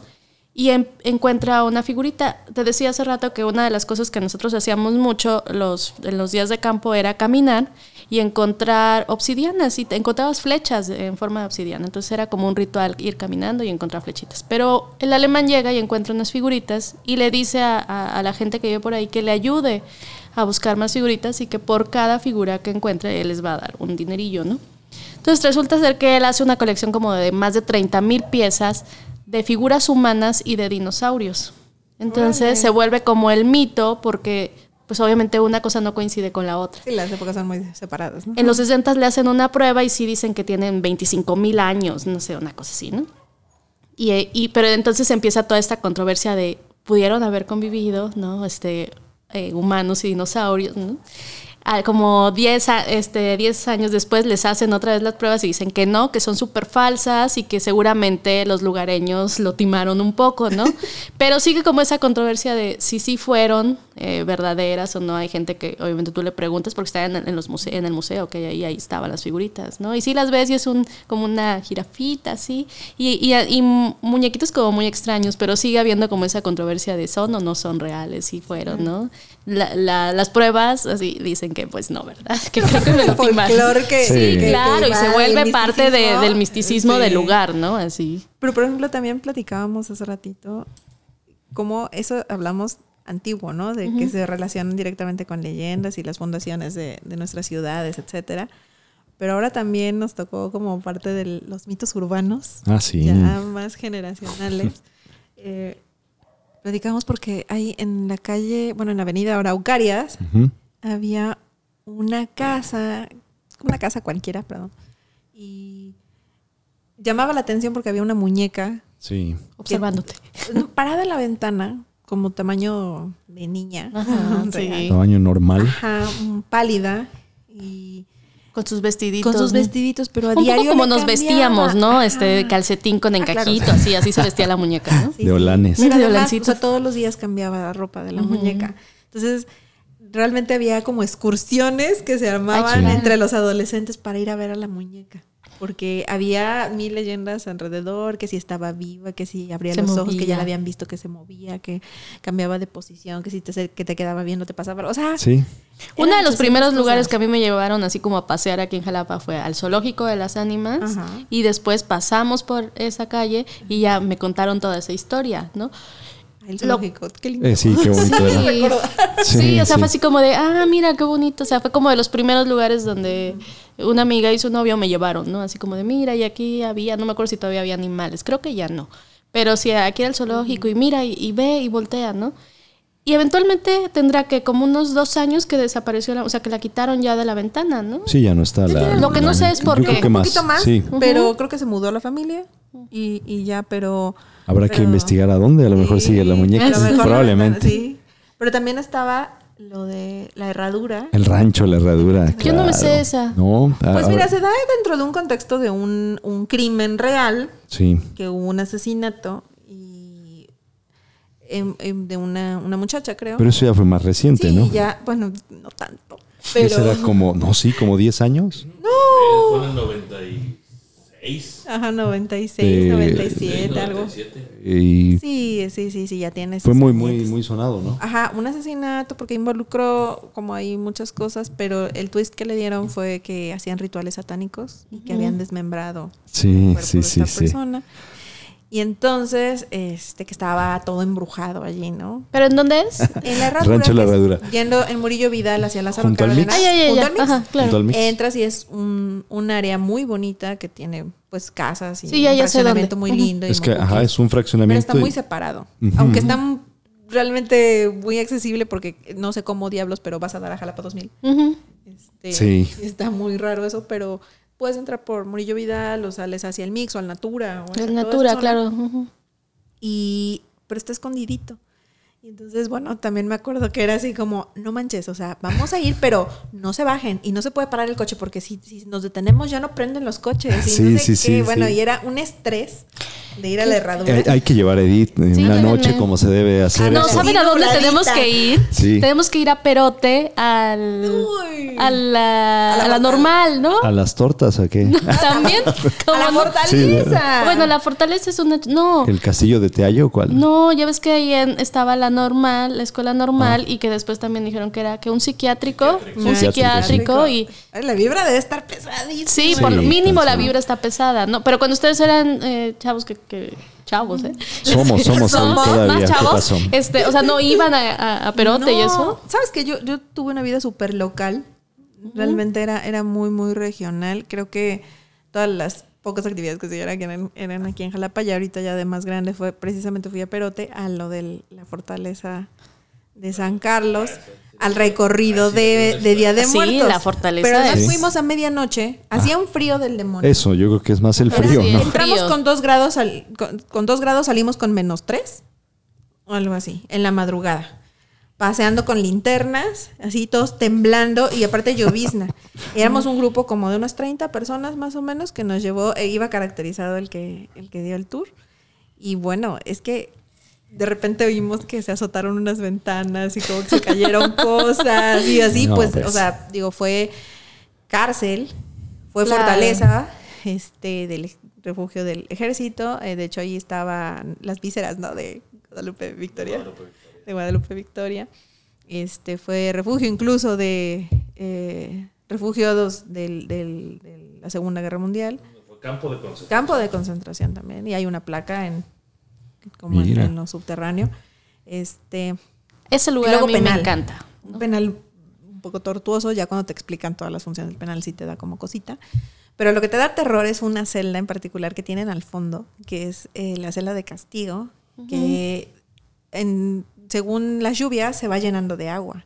y encuentra una figurita. Te decía hace rato que una de las cosas que nosotros hacíamos mucho los, en los días de campo era caminar y encontrar obsidianas y te encontrabas flechas en forma de obsidiana. Entonces era como un ritual ir caminando y encontrar flechitas. Pero el alemán llega y encuentra unas figuritas y le dice a, la gente que vive por ahí que le ayude a buscar más figuritas y que por cada figura que encuentre él les va a dar un dinerillo, ¿no? Entonces resulta ser que él hace una colección como de más de 30 mil piezas de figuras humanas y de dinosaurios. Entonces se vuelve como el mito porque pues obviamente una cosa no coincide con la otra. Sí, las épocas son muy separadas. En los 60 le hacen una prueba y sí dicen que tienen 25 mil años, no sé, una cosa así, ¿no? Y, pero entonces empieza toda esta controversia de pudieron haber convivido, ¿no? Este, eh, humanos y dinosaurios, ¿no? como 10 este, diez años después les hacen otra vez las pruebas y dicen que no, que son súper falsas y que seguramente los lugareños lo timaron un poco, ¿no? Pero sigue como esa controversia de si sí fueron eh, verdaderas o no. Hay gente que obviamente tú le preguntas porque está en, los en el museo, que ahí, ahí estaban las figuritas, ¿no? Y sí las ves y es un, como una jirafita, así. Y, y, y muñequitos como muy extraños, pero sigue habiendo como esa controversia de son o no son reales, si fueron, ¿no? las pruebas así dicen que pues no, ¿verdad? Que creo que me lo que, sí, claro, y se vuelve parte del misticismo del lugar, ¿no? Así. Pero por ejemplo también platicábamos hace ratito cómo eso hablamos antiguo, ¿no? De que se relacionan directamente con leyendas y las fundaciones de, nuestras ciudades, etcétera. Pero ahora también nos tocó como parte de los mitos urbanos, ah, sí. ya más generacionales. eh, platicamos porque hay en la calle, bueno, en la avenida Araucarias, había una casa, una casa cualquiera, perdón, y llamaba la atención porque había una muñeca. Sí. Observándote. Parada en la ventana, como tamaño de niña. Tamaño normal. Ajá, pálida y con sus vestiditos. Con sus vestiditos, pero a Un diario. Poco como nos vestíamos, ¿no? Este calcetín con ah, encajito, así, así se vestía la muñeca, ¿no? de olanes. de todos los días cambiaba la ropa de la muñeca. Entonces, realmente había como excursiones que se armaban entre los adolescentes para ir a ver a la muñeca porque había mil leyendas alrededor, que si estaba viva, que si abría los ojos, que ya la habían visto que se movía, que cambiaba de posición, que si te, que te quedaba viendo te pasaba, o sea... Sí. Uno de los primeros lugares que a mí me llevaron así como a pasear aquí en Jalapa fue al zoológico de las ánimas y después pasamos por esa calle y ya me contaron toda esa historia, ¿no? El zoológico, qué lindo. Eh, sí, qué bonito. Sí, sí, o sea, fue así como de, ah, mira, qué bonito. O sea, fue como de los primeros lugares donde una amiga y su novio me llevaron, ¿no? Así como de, mira, y aquí había, no me acuerdo si todavía había animales, creo que ya no. Pero sí, aquí era el zoológico y mira y, ve y voltea, ¿no? Y eventualmente tendrá que como unos dos años que desapareció, la, o sea, que la quitaron ya de la ventana, ¿no? Sí, ya no está la... Lo que no sé es por qué. Un poquito más, pero creo que se mudó la familia y, y ya, pero... Habrá que investigar a dónde, a lo mejor sigue la muñeca, probablemente. Sí, pero también estaba lo de la herradura. El rancho, la herradura. Yo no me sé esa. No. Pues mira, se da dentro de un contexto de un, un crimen real. Sí. Que hubo un asesinato y de una, una, muchacha, creo. Pero eso ya fue más reciente, sí, ¿no? ya, bueno, no tanto. Pero... ¿Será como, no, sí, como 10 años? No. Fue en el 90 y... Ajá, 96, 97, algo. Y sí, sí, sí, sí, ya tienes. Fue muy, muy, muy sonado, ¿no? Ajá, un asesinato porque involucró como hay muchas cosas, pero el twist que le dieron fue que hacían rituales satánicos y que habían desmembrado sí, sí, sí, sí. persona. Y entonces, este, que estaba todo embrujado allí, ¿no? ¿Pero en dónde es? En la herradura. Rancho La Herradura. Yendo en Murillo Vidal hacia la Junto al Mix. Ay, ay, ay, Ajá, claro. Entras y es un, un, área muy bonita que tiene, pues, casas y sí, un fraccionamiento muy lindo. Es que, ajá, es un fraccionamiento. Pero está muy separado. Aunque está realmente muy accesible porque no sé cómo diablos, pero vas a dar a Jalapa 2000. este, sí. Está muy raro eso, pero puedes entrar por Murillo Vidal o sales hacia el Mix o al Natura. O el Natura, claro. Y, pero está escondidito. Y entonces, bueno, también me acuerdo que era así como, no manches, o sea, vamos a ir, pero no se bajen y no se puede parar el coche porque si, si nos detenemos ya no prenden los coches. Y sí, no sé sí, qué. bueno, y era un estrés de ir a la herradura. Eh, hay, que llevar a Edith en una noche como se debe hacer. no, ¿saben a dónde tenemos que ir? Tenemos que ir a Perote al, a, la, a, la, normal, ¿no? ¿A las tortas o qué? También. a la fortaleza. bueno, la fortaleza es una... No. ¿El castillo de Teallo cuál? No, ya ves que ahí estaba la normal, la escuela normal, ah. y que después también dijeron que era que un psiquiátrico, un psiquiátrico, y... La vibra debe estar pesadísima. Sí, por lo mínimo la vibra está pesada, ¿no? Pero cuando ustedes eran eh, chavos que, chavos, ¿eh? Somos, somos, todavía. más chavos. Este, o sea, no iban a, Perote y eso. Sabes que yo, yo tuve una vida súper local. Realmente era, era muy, muy regional. Creo que todas las pocas actividades que se hicieron eran, eran aquí en Jalapa y ahorita ya de más grande fue precisamente fui a Perote a lo de la fortaleza de San Carlos al recorrido de, Día de Muertos. Sí, la fortaleza. Pero además fuimos a medianoche. Hacía un frío del demonio. Eso, yo creo que es más el frío, ¿no? Entramos con dos grados, con, dos grados salimos con menos tres. O algo así, en la madrugada. Paseando con linternas, así todos temblando y aparte llovizna. Éramos un grupo como de unas 30 personas más o menos que nos llevó, e iba caracterizado el que, el que dio el tour. Y bueno, es que de repente vimos que se azotaron unas ventanas y como que se cayeron cosas y así, pues, pues, o sea, digo, fue cárcel, fue fortaleza este, del refugio del ejército. Eh, de hecho, ahí estaban las vísceras, ¿no? De Guadalupe Victoria de Guadalupe Victoria. Este fue refugio incluso de eh, refugiados de la Segunda Guerra Mundial. campo de concentración. Campo de concentración también. Y hay una placa en como en, lo subterráneo. Este, Ese lugar a mí me encanta. Un penal un poco tortuoso, ya cuando te explican todas las funciones del penal sí te da como cosita. Pero lo que te da terror es una celda en particular que tienen al fondo, que es eh, la celda de castigo, que en según las lluvias, se va llenando de agua.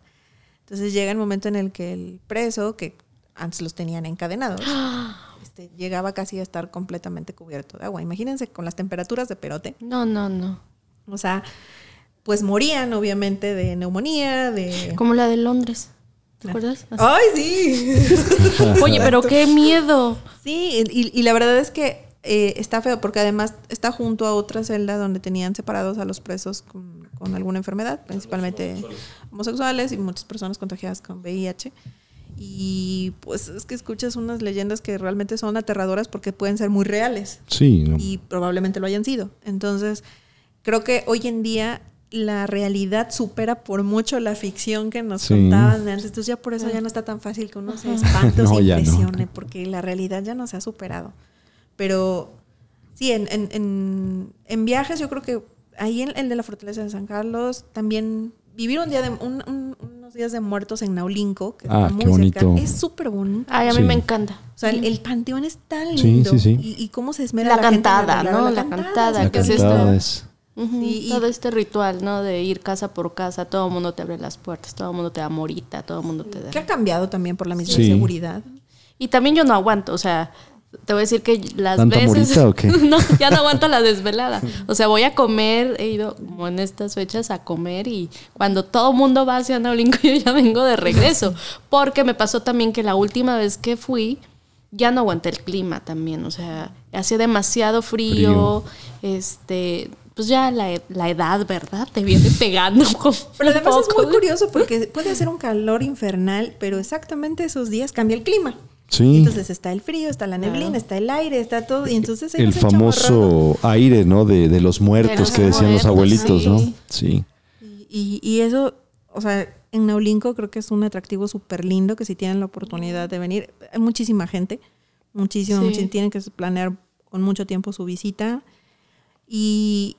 Entonces llega el momento en el que el preso, que antes los tenían encadenados, este, llegaba casi a estar completamente cubierto de agua. Imagínense con las temperaturas de perote. No, no, no. O sea, pues morían obviamente de neumonía, de... Como la de Londres. ¿Te acuerdas? ¡Ay, sí! Oye, pero qué miedo. Sí, y, y, la verdad es que eh, está feo porque además está junto a otra celda donde tenían separados a los presos con, alguna enfermedad, principalmente homosexuales y muchas personas contagiadas con VIH. Y pues es que escuchas unas leyendas que realmente son aterradoras porque pueden ser muy reales. Sí. Y probablemente lo hayan sido. Entonces, creo que hoy en día la realidad supera por mucho la ficción que nos contaban de antes. Entonces ya por eso ya no está tan fácil que uno se espante o se impresione, porque la realidad ya no se ha superado. Pero sí, en, en, en, viajes yo creo que ahí en el de la Fortaleza de San Carlos también vivir un día de, unos días de muertos en Naulinco, que ah, muy bonito. es súper bonito. Ay, a mí me encanta. O sea, el, panteón es tan lindo. Sí, sí, y, y, cómo se esmera la, la cantada, ¿no? La, cantada, que es, es todo este ritual, ¿no? De ir casa por casa, todo el mundo te abre las puertas, todo el mundo te da morita, todo el mundo te da. Que ha cambiado también por la misma seguridad. Y también yo no aguanto, o sea, te voy a decir que las veces. Morita, o qué? no, ya no aguanto la desvelada. O sea, voy a comer, he ido como en estas fechas a comer y cuando todo mundo va hacia Naulinco, yo ya vengo de regreso. Porque me pasó también que la última vez que fui, ya no aguanté el clima también. O sea, hacía demasiado frío, este pues ya la, edad, ¿verdad? Te viene pegando. Pero además es muy curioso porque puede hacer un calor infernal, pero exactamente esos días cambia el clima. Entonces está el frío, está la neblina, está el aire, está todo. Y entonces el famoso aire, ¿no? De, de los muertos que decían los abuelitos, ¿no? Sí. Y, y, eso, o sea, en Naulinco creo que es un atractivo súper lindo que si tienen la oportunidad de venir, hay muchísima gente, muchísima, muchísima, tienen que planear con mucho tiempo su visita. Y,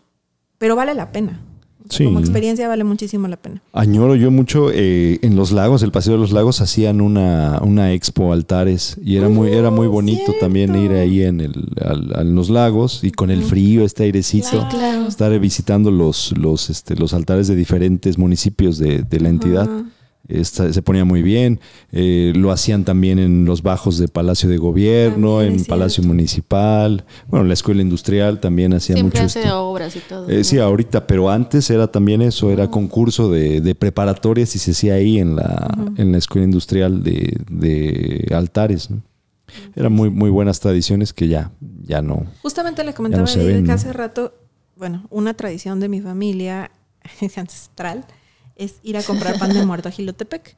pero vale la pena. Como experiencia vale muchísimo la pena. Añoro yo mucho eh, en los lagos, el Paseo de los Lagos hacían una, una expo altares y era muy era muy bonito también ir ahí en, el, los lagos y con el frío, este airecito, estar visitando los, los, este, los altares de diferentes municipios de, la entidad se ponía muy bien. Eh, lo hacían también en los bajos de Palacio de Gobierno, en Palacio Municipal. Bueno, la Escuela Industrial también hacía Siempre mucho. hace obras y todo. Eh, sí, ahorita, pero antes era también eso, era concurso de, de, preparatorias y se hacía ahí en la, en la Escuela Industrial de, de altares. Eran muy, muy buenas tradiciones que ya, ya no. Justamente le comentaba que hace rato, bueno, una tradición de mi familia ancestral es ir a comprar pan de muerto a Gilotepec.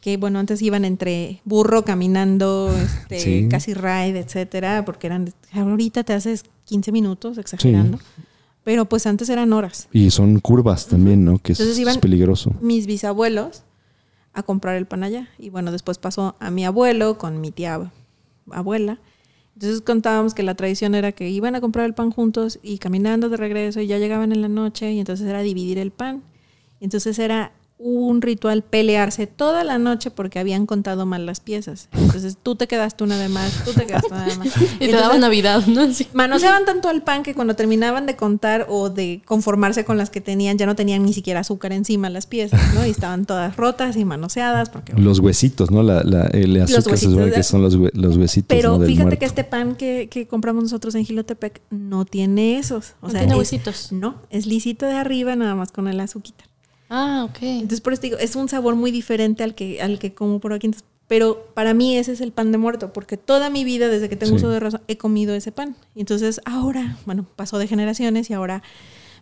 Que bueno, antes iban entre burro caminando, este, casi ride, etcétera, porque eran, ahorita te haces 15 minutos, exagerando. Pero pues antes eran horas. Y son curvas también, ¿no? Que es, peligroso. Mis bisabuelos a comprar el pan allá. Y bueno, después pasó a mi abuelo con mi tía abuela. Entonces contábamos que la tradición era que iban a comprar el pan juntos y caminando de regreso y ya llegaban en la noche y entonces era dividir el pan. Entonces era un ritual pelearse toda la noche porque habían contado mal las piezas. Entonces tú te quedaste una de más, tú te quedaste una de más. y te daban Navidad, ¿no? Manoseaban tanto al pan que cuando terminaban de contar o de conformarse con las que tenían, ya no tenían ni siquiera azúcar encima las piezas, ¿no? Y estaban todas rotas y manoseadas. Porque, los huesitos, ¿no? La, el azúcar se supone que son los, los huesitos. Pero fíjate que este pan que, que, compramos nosotros en Gilotepec no tiene esos. O no sea, tiene huesitos. No, es lisito de arriba nada más con el azúcar. Ah, ok. Entonces, por eso digo, es un sabor muy diferente al que, al que como por aquí. Pero para mí ese es el pan de muerto, porque toda mi vida, desde que tengo uso de razón, he comido ese pan. Y entonces ahora, bueno, pasó de generaciones y ahora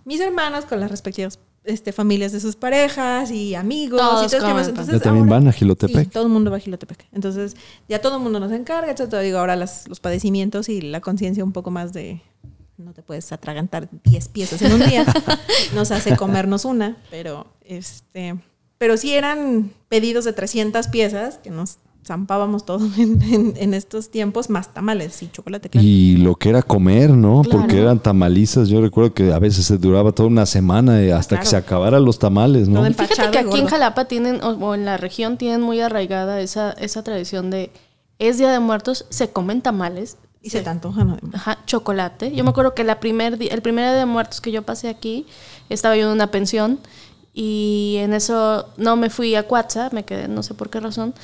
mis hermanos con las respectivas este, familias de sus parejas y amigos. Todos y todo entonces, ya también van a Gilotepec. Sí, todo el mundo va a Gilotepec. Entonces, ya todo el mundo nos encarga, todo Digo, ahora las, los padecimientos y la conciencia un poco más de no te puedes atragantar 10 piezas en un día. nos hace comernos una, pero este pero sí eran pedidos de 300 piezas que nos zampábamos todo en, estos tiempos, más tamales y chocolate. Y lo que era comer, ¿no? Porque eran tamalizas. Yo recuerdo que a veces se duraba toda una semana eh, hasta que se acabaran los tamales, ¿no? Fíjate que aquí en Jalapa tienen, o, en la región tienen muy arraigada esa, esa tradición de es Día de Muertos, se comen tamales. Y se, te antojan Ajá, chocolate. Yo me acuerdo que la primer, el primer Día de Muertos que yo pasé aquí, estaba yo en una pensión y en eso no me fui a Cuatza, me quedé, no sé por qué razón.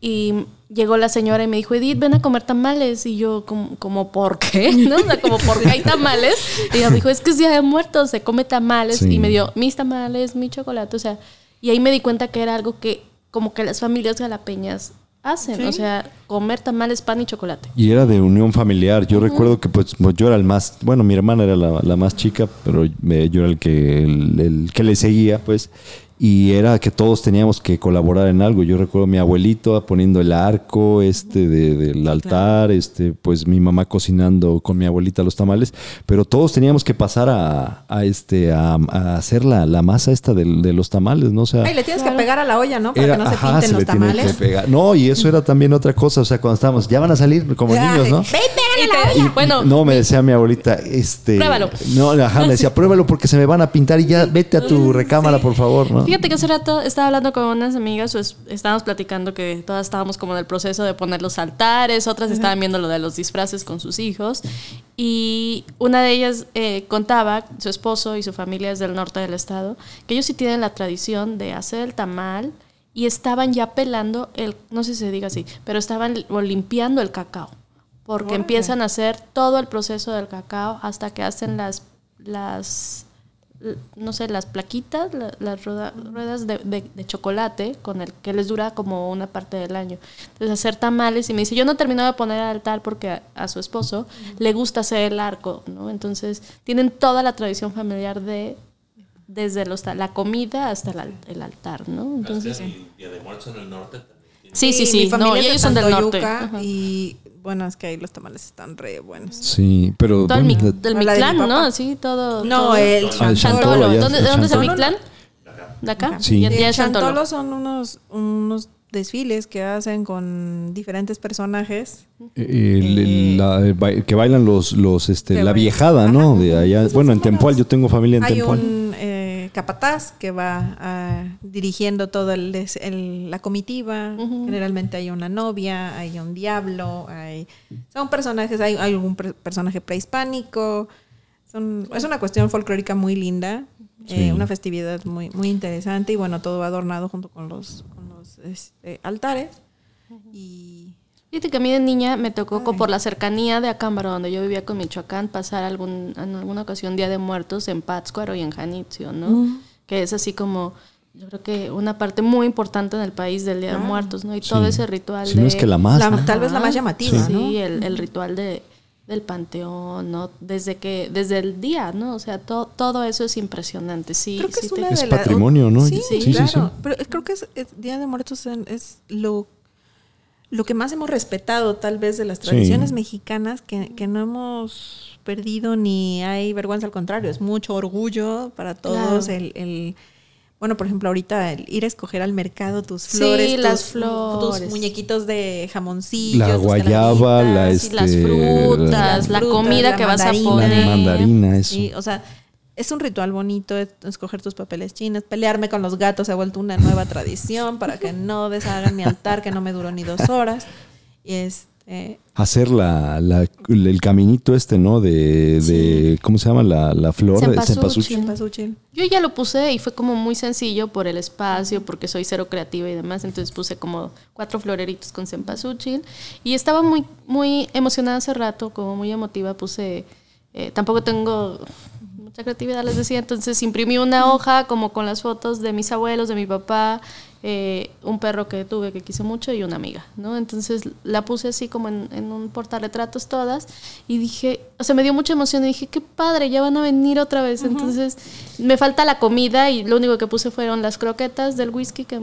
Y llegó la señora y me dijo, Edith, ven a comer tamales. Y yo, como, como ¿por qué? ¿No? O sea, como, ¿por qué hay tamales? Y ella me dijo, es que es Día de Muertos, se come tamales. Y me dio mis tamales, mi chocolate, o sea. Y ahí me di cuenta que era algo que, como que las familias galapeñas hacen, o sea, comer tamales, pan y chocolate. Y era de unión familiar. Yo recuerdo que pues, pues, yo era el más, bueno, mi hermana era la, más chica, pero yo era el que, el que le seguía, pues y era que todos teníamos que colaborar en algo. Yo recuerdo a mi abuelito poniendo el arco este del altar, este pues mi mamá cocinando con mi abuelita los tamales, pero todos teníamos que pasar a, este a, hacer la, masa esta de, los tamales, ¿no? O sea, Ay, le tienes que pegar a la olla, ¿no? Para que no se pinten los tamales. No, y eso era también otra cosa, o sea, cuando estábamos, ya van a salir como niños, ¿no? Bueno, no me decía mi abuelita, este, pruébalo. No, ajá, me decía, "Pruébalo porque se me van a pintar y ya vete a tu recámara, por favor", ¿no? Fíjate que hace rato estaba hablando con unas amigas, pues, estábamos platicando que todas estábamos como en el proceso de poner los altares, otras estaban viendo lo de los disfraces con sus hijos. Y una de ellas eh, contaba, su esposo y su familia es del norte del estado, que ellos sí tienen la tradición de hacer el tamal y estaban ya pelando el, no sé si se diga así, pero estaban limpiando el cacao. Porque empiezan a hacer todo el proceso del cacao hasta que hacen las, las no sé, las plaquitas, las ruedas de, chocolate con el que les dura como una parte del año. Entonces hacer tamales y me dice, yo no termino de poner el altar porque a, su esposo le gusta hacer el arco, ¿no? Entonces tienen toda la tradición familiar de desde los, la comida hasta el altar, ¿no? Entonces, y Día de Muertos en el norte también. Sí, sí, sí, no, ellos son del norte. Y bueno, es que ahí los tamales están re buenos. Sí, pero. Todo el del Mictlán, ¿no? Así, todo. No, el ah, chantolo. ¿Dónde, ¿Dónde es el Mictlán? ¿De acá? Sí. el chantolo son unos, unos desfiles que hacen con diferentes personajes. Eh, eh, que bailan los, los este, la viejada, ¿no? De allá. Bueno, en Tempoal, yo tengo familia en Tempoal. Hay un eh, capataz que va ah, dirigiendo toda la comitiva. Generalmente hay una novia, hay un diablo, hay son personajes, hay, hay algún personaje prehispánico. Son, es una cuestión folclórica muy linda, una festividad muy, muy interesante y bueno, todo adornado junto con los, este, altares. Y Fíjate que a mí de niña me tocó por la cercanía de Acámbaro, donde yo vivía con Michoacán, pasar algún, en alguna ocasión Día de Muertos en Pátzcuaro y en Janitzio, ¿no? Que es así como, yo creo que una parte muy importante en el país del Día de Muertos, ¿no? Y todo ese ritual si no es que la más. tal vez la más llamativa, sí. ¿no? Sí, el, el, ritual de, del panteón, ¿no? Desde que, desde el día, ¿no? O sea, todo eso es impresionante, sí. Creo que es, patrimonio, ¿no? Sí, sí, claro. Pero creo que es, Día de Muertos es lo, lo que más hemos respetado, tal vez, de las tradiciones mexicanas, que, que, no hemos perdido ni hay vergüenza, al contrario, es mucho orgullo para todos el, el bueno, por ejemplo, ahorita el ir a escoger al mercado tus flores, sí, las flores, tus muñequitos de jamoncillo, la guayaba, la este, las frutas, la, comida que vas a poner, la mandarina, eso. Sí, o sea, es un ritual bonito escoger tus papeles chinos, pelearme con los gatos se ha vuelto una nueva tradición para que no deshagan mi altar que no me duró ni dos horas. Y es eh, Hacer la, el caminito este, ¿no? De, ¿cómo se llama? La, la flor de cempasúchil. Yo ya lo puse y fue como muy sencillo por el espacio, porque soy cero creativa y demás. Entonces puse como cuatro floreritos con cempasúchil. Y estaba muy, muy emocionada hace rato, como muy emotiva. Puse, eh, tampoco tengo mucha creatividad, les decía. Entonces imprimí una hoja como con las fotos de mis abuelos, de mi papá, eh, un perro que tuve que quise mucho y una amiga, ¿no? Entonces la puse así como en, en un portarretratos todas y dije, o sea, me dio mucha emoción y dije, qué padre, ya van a venir otra vez. Entonces me falta la comida y lo único que puse fueron las croquetas del whisky que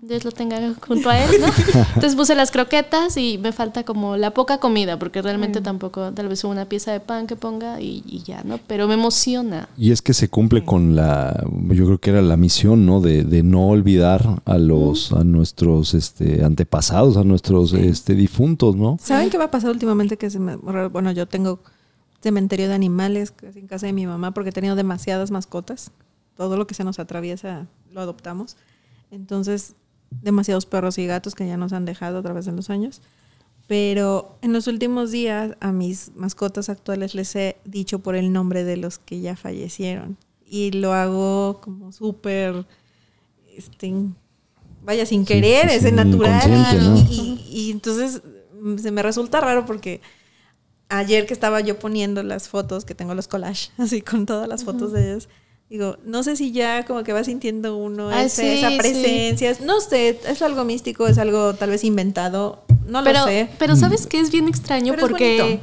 Dios lo tenga junto a él, ¿no? Entonces puse las croquetas y me falta como la poca comida, porque realmente mm. tampoco, tal vez una pieza de pan que ponga y, ya, ¿no? Pero me emociona. Y es que se cumple con la, yo creo que era la misión, ¿no? De, de no olvidar a los, a nuestros este, antepasados, a nuestros este, difuntos, ¿no? ¿Saben qué va a pasar últimamente? Que se me, bueno, yo tengo cementerio de animales en casa de mi mamá porque he tenido demasiadas mascotas. Todo lo que se nos atraviesa lo adoptamos. Entonces, demasiados perros y gatos que ya nos han dejado a través de los años. Pero en los últimos días a mis mascotas actuales les he dicho por el nombre de los que ya fallecieron. Y lo hago como súper, este, vaya, sin querer, es natural. Y, y, entonces se me resulta raro porque ayer que estaba yo poniendo las fotos, que tengo los collages, así con todas las fotos de ellos, Digo, no sé si ya como que va sintiendo uno ah, esa presencia. No sé, es algo místico, es algo tal vez inventado. No lo sé. Pero sabes que es bien extraño porque.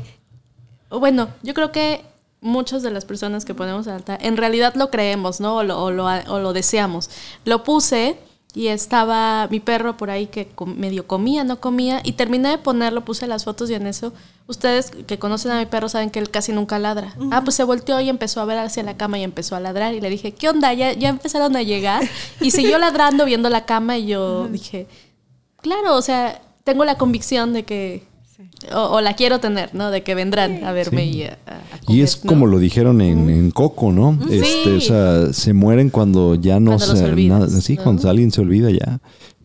bueno, yo creo que muchas de las personas que ponemos alta en realidad lo creemos, ¿no? O lo, o lo, o lo deseamos. Lo puse y estaba mi perro por ahí que medio comía, no comía, y terminé de ponerlo, puse las fotos y en eso, ustedes que conocen a mi perro saben que él casi nunca ladra. Ah, pues se volteó y empezó a ver hacia la cama y empezó a ladrar y le dije, ¿qué onda? Ya, ya empezaron a llegar y siguió ladrando viendo la cama y yo dije, claro, o sea, tengo la convicción de que o, la quiero tener, ¿no? De que vendrán a verme y a, Y es como lo dijeron en, Coco, ¿no? Este, o sea, se mueren cuando ya no se... Nada, sí, cuando alguien se olvida ya.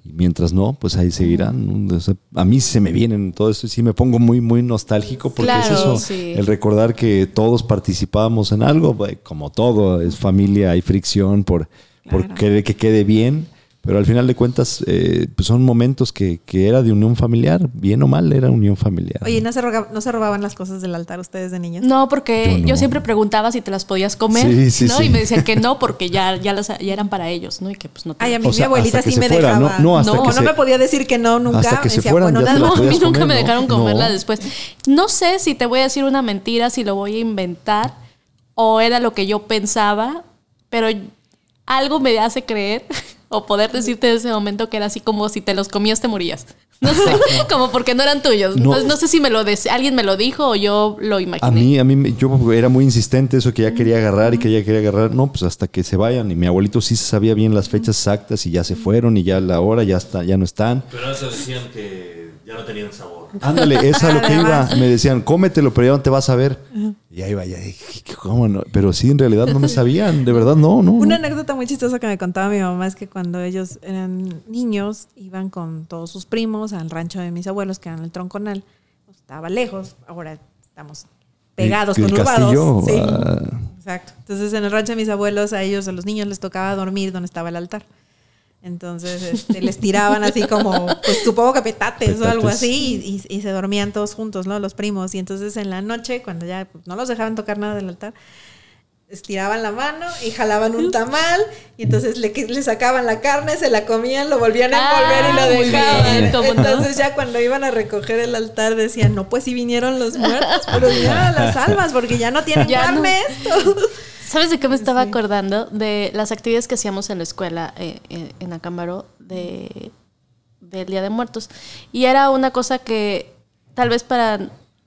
Y mientras no, pues ahí seguirán. a mí se me vienen todo esto y sí me pongo muy, muy nostálgico porque es eso, el recordar que todos participábamos en algo, pues, como todo, es familia, hay fricción por, por querer que quede bien pero al final de cuentas, eh, pues son momentos que, que, era de unión familiar, bien o mal, era unión familiar. Oye, ¿no se, ¿no se robaban las cosas del altar ustedes de niños? No, porque yo, siempre preguntaba si te las podías comer, ¿no? Y me decían que no, porque ya, ya, las, ya eran para ellos, ¿no? Y que pues no Ay, a mí mi abuelita sí me dejaba. No, no, no, me podía decir que no nunca. Hasta que se fueran, bueno, no, a mí nunca me dejaron comerla después. No sé si te voy a decir una mentira, si lo voy a inventar, o era lo que yo pensaba, pero algo me hace creer o poder decirte en ese momento que era así como si te los comías te morías. No sé, como porque no eran tuyos. No, sé si me lo alguien me lo dijo o yo lo imaginé. A mí, a mí, yo era muy insistente eso que ya quería agarrar y que ya quería agarrar. No, pues hasta que se vayan. Y mi abuelito sí sabía bien las fechas exactas y ya se fueron y ya la hora ya está, ya no están. Pero eso decían que ya no tenían sabor. Ándale, es a lo que iba. Me decían, cómetelo, pero ya no te vas a ver. Y ahí vaya, ¿cómo no? Pero sí, en realidad no me sabían, de verdad no, no. Una anécdota muy chistosa que me contaba mi mamá es que cuando ellos eran niños, iban con todos sus primos al rancho de mis abuelos, que eran el Tronconal. Estaba lejos, ahora estamos pegados, con conurbados. Sí, ah. exacto. Entonces, en el rancho de mis abuelos, a ellos, a los niños, les tocaba dormir donde estaba el altar. Entonces este, les tiraban así como, pues supongo que petates, o algo así, y, se dormían todos juntos, ¿no? Los primos. Y entonces en la noche, cuando ya pues, no los dejaban tocar nada del altar, estiraban la mano y jalaban un tamal, y entonces le, le sacaban la carne, se la comían, lo volvían a envolver y lo ah, dejaban. entonces ya cuando iban a recoger el altar decían, no, pues si vinieron los muertos, pero vinieron las almas, porque ya no tienen carne esto. ¿Sabes de qué me estaba acordando? De las actividades que hacíamos en la escuela eh, eh, en Acámbaro de, del Día de Muertos. Y era una cosa que tal vez para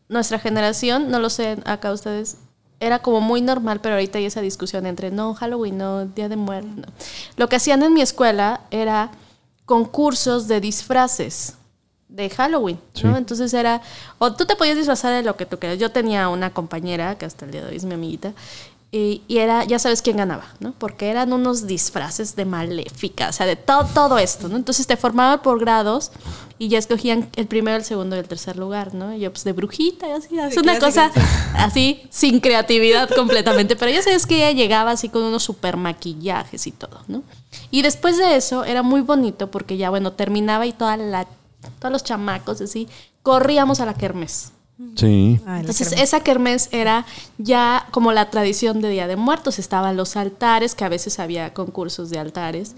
nuestra generación, no lo sé acá ustedes, era como muy normal, pero ahorita hay esa discusión entre no, Halloween, no, Día de Muertos. Lo que hacían en mi escuela era concursos de disfraces de Halloween, ¿no? Entonces era, o tú te podías disfrazar de lo que tú quieras. Yo tenía una compañera, que hasta el día de hoy es mi amiguita, y, era, ya sabes quién ganaba, ¿no? Porque eran unos disfraces de maléfica, o sea, de todo, todo esto, ¿no? Entonces te formaban por grados y ya escogían el primero, el segundo y el tercer lugar, ¿no? Y yo, pues de brujita y así, es una cosa así, sin creatividad completamente, pero ya sabes que ella llegaba así con unos super maquillajes y todo, ¿no? Y después de eso era muy bonito porque ya, bueno, terminaba y toda la, todos los chamacos así, corríamos a la kermés. Sí. Entonces esa kermés era ya como la tradición de Día de Muertos. Estaban los altares, que a veces había concursos de altares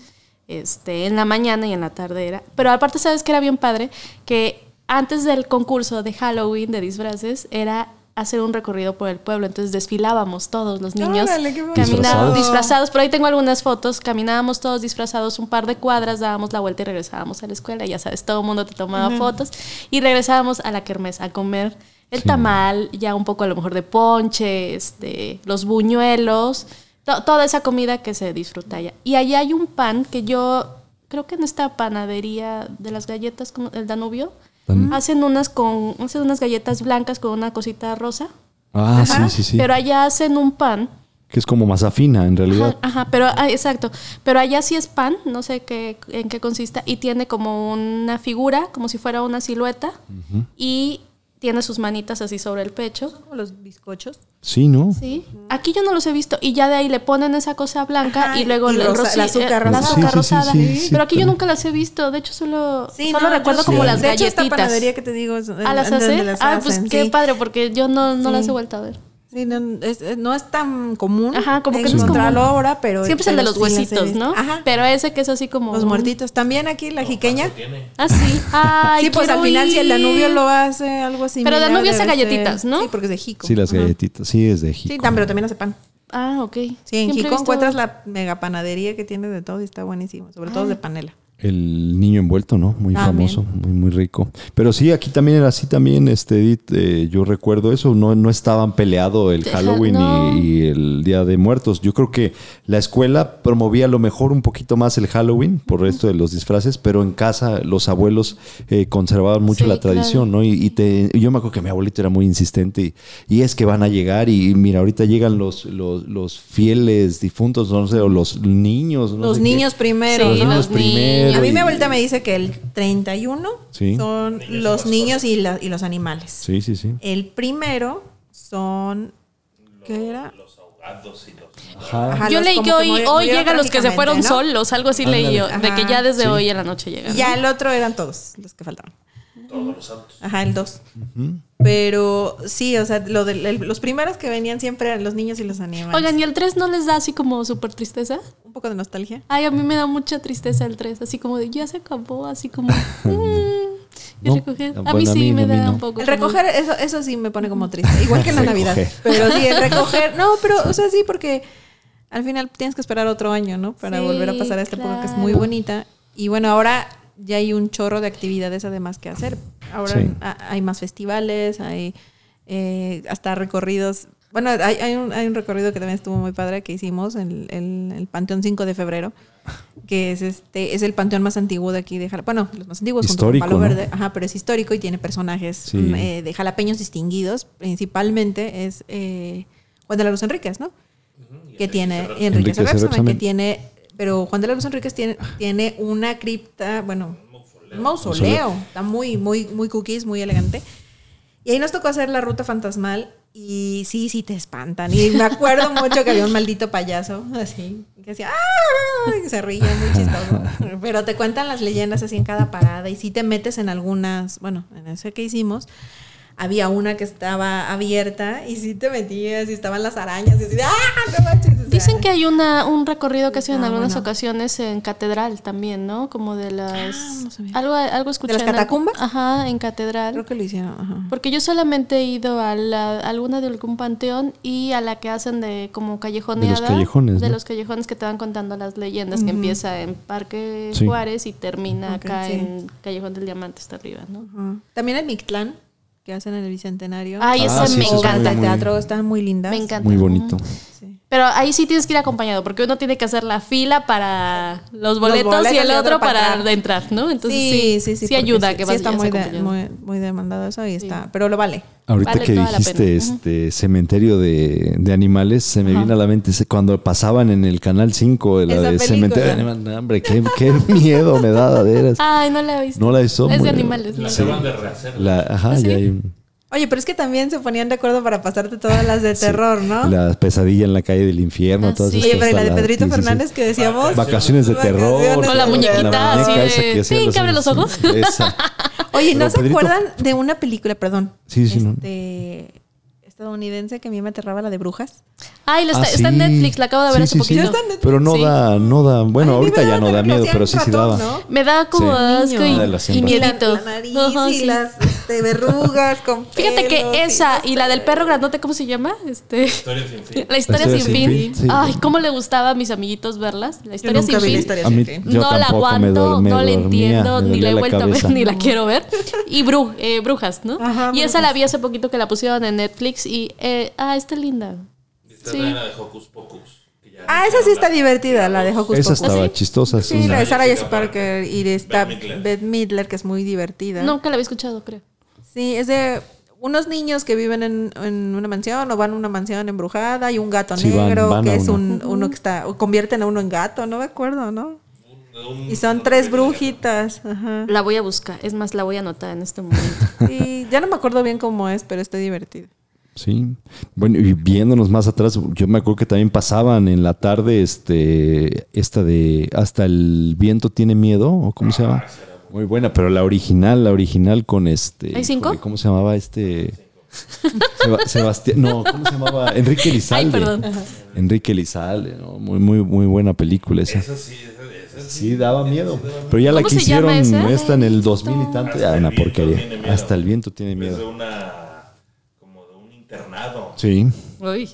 este, en la mañana y en la tarde era. Pero aparte, ¿sabes que era bien padre? Que antes del concurso de Halloween de disfraces era hacer un recorrido por el pueblo. Entonces desfilábamos todos los niños. caminábamos disfrazados. Por ahí tengo algunas fotos. Caminábamos todos disfrazados un par de cuadras, dábamos la vuelta y regresábamos a la escuela. Ya sabes, todo el mundo te tomaba fotos. Y regresábamos a la kermés a comer el tamal, ya un poco a lo mejor de ponche, este, los buñuelos, toda esa comida que se disfruta allá. Y allá hay un pan que yo creo que en esta panadería de las galletas, el Danubio, hacen unas con hacen unas galletas blancas con una cosita rosa. Ah, sí, sí, sí. Pero allá hacen un pan que es como masa fina en realidad. Ajá, pero ah, exacto. Pero allá sí es pan, no sé qué en qué consista y tiene como una figura, como si fuera una silueta y tiene sus manitas así sobre el pecho. como los bizcochos. Sí, ¿no? Sí. Aquí yo no los he visto. Y ya de ahí le ponen esa cosa blanca y luego la azúcar, rosada. Pero aquí yo nunca las he visto. De hecho, solo, solo recuerdo como las de galletitas. esta panadería que te digo. ¿A las hace? Ah, pues qué padre, porque yo no, no las he vuelto a ver no, es, no es tan común Ajá, como que encontrarlo ahora, pero... Siempre es el de los huesitos, ¿no? Ajá. Pero ese que es así como... Los muertitos. También aquí la jiqueña. Ah, sí. Ay, sí, pues al final si el Danubio lo hace algo así. Pero Danubio hace galletitas, ¿no? Sí, porque es de Jico. Sí, las galletitas. Sí, es de Jico. Sí, pero también hace pan. Ah, ok. Sí, en Jico encuentras la mega panadería que tiene de todo y está buenísimo. Sobre todo de panela. El niño envuelto, ¿no? Muy famoso, muy, muy rico. Pero sí, aquí también era así también, este Edith, eh, yo recuerdo eso, no, no estaban peleado el Halloween y, el Día de Muertos. Yo creo que la escuela promovía a lo mejor un poquito más el Halloween por esto de los disfraces, pero en casa los abuelos eh, conservaban mucho la tradición, ¿no? Y, te, yo me acuerdo que mi abuelito era muy insistente y, es que van a llegar y mira, ahorita llegan los, los, fieles difuntos, no sé, o los niños. los niños primero. los niños primero a mí mi abuelita me dice que el 31 son los niños y, los animales. Sí, sí, sí. El primero son... ¿Qué era? Los ahogados y los... Yo leí que hoy, hoy llegan los que se fueron solos, algo así leí yo, de que ya desde hoy en la noche llegan. Ya el otro eran todos los que faltaban. Todos los santos. Ajá, el 2. Pero sí, o sea, lo de, los primeros que venían siempre eran los niños y los animales. Oigan, ¿y el 3 no les da así como súper tristeza? Un poco de nostalgia. Ay, a mí me da mucha tristeza el 3, así como de ya se acabó, así como... Mm, y recoger. A mí sí me da un poco. El recoger, eso, eso sí me pone como triste. Igual que en la Navidad. Pero sí, el recoger. No, pero, o sea, sí, porque al final tienes que esperar otro año, ¿no? Para volver a pasar a esta época que es muy bonita. Y bueno, ahora ya hay un chorro de actividades además que hacer. Ahora hay más festivales, hay eh, hasta recorridos. Bueno, hay, hay, un, hay un recorrido que también estuvo muy padre que hicimos en el, Panteón 5 de febrero, que es este es el panteón más antiguo de aquí de Jalapeño. Bueno, los más antiguos histórico, Palo Verde, ajá, pero es histórico y tiene personajes mm, eh, de jalapeños distinguidos. Principalmente es eh, Juan de la Luz Enríquez, ¿no? que tiene Enrique que tiene pero Juan de la Luz Enríquez tiene, tiene una cripta, bueno, un mausoleo. Está muy, muy, muy cookies, muy elegante. Y ahí nos tocó hacer la ruta fantasmal y sí, sí te espantan. Y me acuerdo mucho que había un maldito payaso así, que decía, ¡ah! Y se reía muy chistoso. Pero te cuentan las leyendas así en cada parada y sí te metes en algunas, bueno, en ese que hicimos, había una que estaba abierta y sí te metías y estaban las arañas y así, ¡ah! Dicen que hay una, un recorrido que hacen en ah, algunas ocasiones en catedral también, ¿no? Como de las... Ah, algo, algo escuché. ¿De las catacumbas? ajá, en catedral. Creo que lo hicieron, ajá. Porque yo solamente he ido a, la, alguna de algún panteón y a la que hacen de como callejoneada. De los callejones. De los callejones que te van contando las leyendas, que empieza en Parque Juárez y termina acá en Callejón del Diamante, está arriba, ¿no? También en Mictlán que hacen en el Bicentenario. Ay, ah, eso me encanta. El teatro está muy linda. Me encanta. Muy bonito. Pero ahí sí tienes que ir acompañado, porque uno tiene que hacer la fila para los boletos, y el otro para, entrar, ¿no? Entonces sí, sí, sí, sí, ayuda que vas está muy, muy, muy, demandado eso y está, pero lo vale. Ahorita que dijiste este cementerio de, de, animales, se me viene a la mente cuando pasaban en el canal 5 la de cementerio de animales. Hombre, qué, qué miedo me da, de veras. Ay, no la he visto. No la he visto. Es de animales. La acaban de rehacer. La, ajá, ¿Ah, ya hay un Oye, pero es que también se ponían de acuerdo para pasarte todas las de terror, ¿no? La pesadilla en la calle del infierno, todas sí. Oye, pero la de Pedrito Fernández que decíamos. Vacaciones de terror. Con la muñequita, así de... sí, que abre los ojos. Esa. Oye, ¿no Pero se Pedrito- acuerdan de una película, perdón? Sí, sí, no. este, estadounidense que a mí me aterraba la de brujas. Ay, la está, Ah, está en sí. Netflix, la acabo de ver Sí, hace sí, sí. poquito. ¿Ya está en Netflix? Pero no Sí. da, no da. Bueno, Ay, ahorita ya no da miedo, pero sí sí ratón, daba. ¿no? Me da como Sí. asco Niño. y, Ah, las y. Y la, miedito. la nariz y sí. las este, verrugas con Fíjate que pelos esa y la del perro grandote, ¿cómo se llama? Este, Historia sin fin. la historia La sin fin. sí. Ay, cómo le gustaba a mis amiguitos verlas. La Yo historia nunca sin vi fin. la historia A mí- sin fin. Yo no la aguanto, no la entiendo, ni la he la vuelto a ver, ni la quiero ver. Y Bru- eh, Brujas, ¿no? Ajá, y esa la vi hace poquito que la pusieron en Netflix y, eh, ah, está linda. Sí. la de Hocus Pocus. Ah, esa sí está divertida, la de Hocus Esa estaba ¿Ah, sí? chistosa, sí. Sí, la de Sarah Jessica Jessica Parker y está Bette Midler. Beth Midler, que es muy divertida. Nunca la había escuchado, creo. Sí, es de unos niños que viven en, en una mansión o van a una mansión embrujada y un gato Sí, negro van que es un, uno que está, o convierten a uno en gato, no me acuerdo, ¿no? Y son tres brujitas. Ajá. La voy a buscar. Es más, la voy a anotar en este momento. Y ya no me acuerdo bien cómo es, pero está divertido. Sí. Bueno, y viéndonos más atrás, yo me acuerdo que también pasaban en la tarde este esta de Hasta el viento tiene miedo, o cómo se llama. Muy buena, pero la original, la original con este. ¿Hay cinco? ¿Cómo se llamaba este? Seba- Sebastián, no, ¿cómo se llamaba? Enrique Elizalde. Ay, perdón. Enrique Elizalde, ¿no? Muy, muy, muy buena película esa. Esa sí, esa, esa Sí, daba miedo. Pero ya la ¿Cómo que se llama hicieron esa? esta en el 2000 y tanto, ya Hasta una el viento porquería. tiene miedo. Hasta el viento tiene Es de miedo. una. como de un internado. Sí. Uy.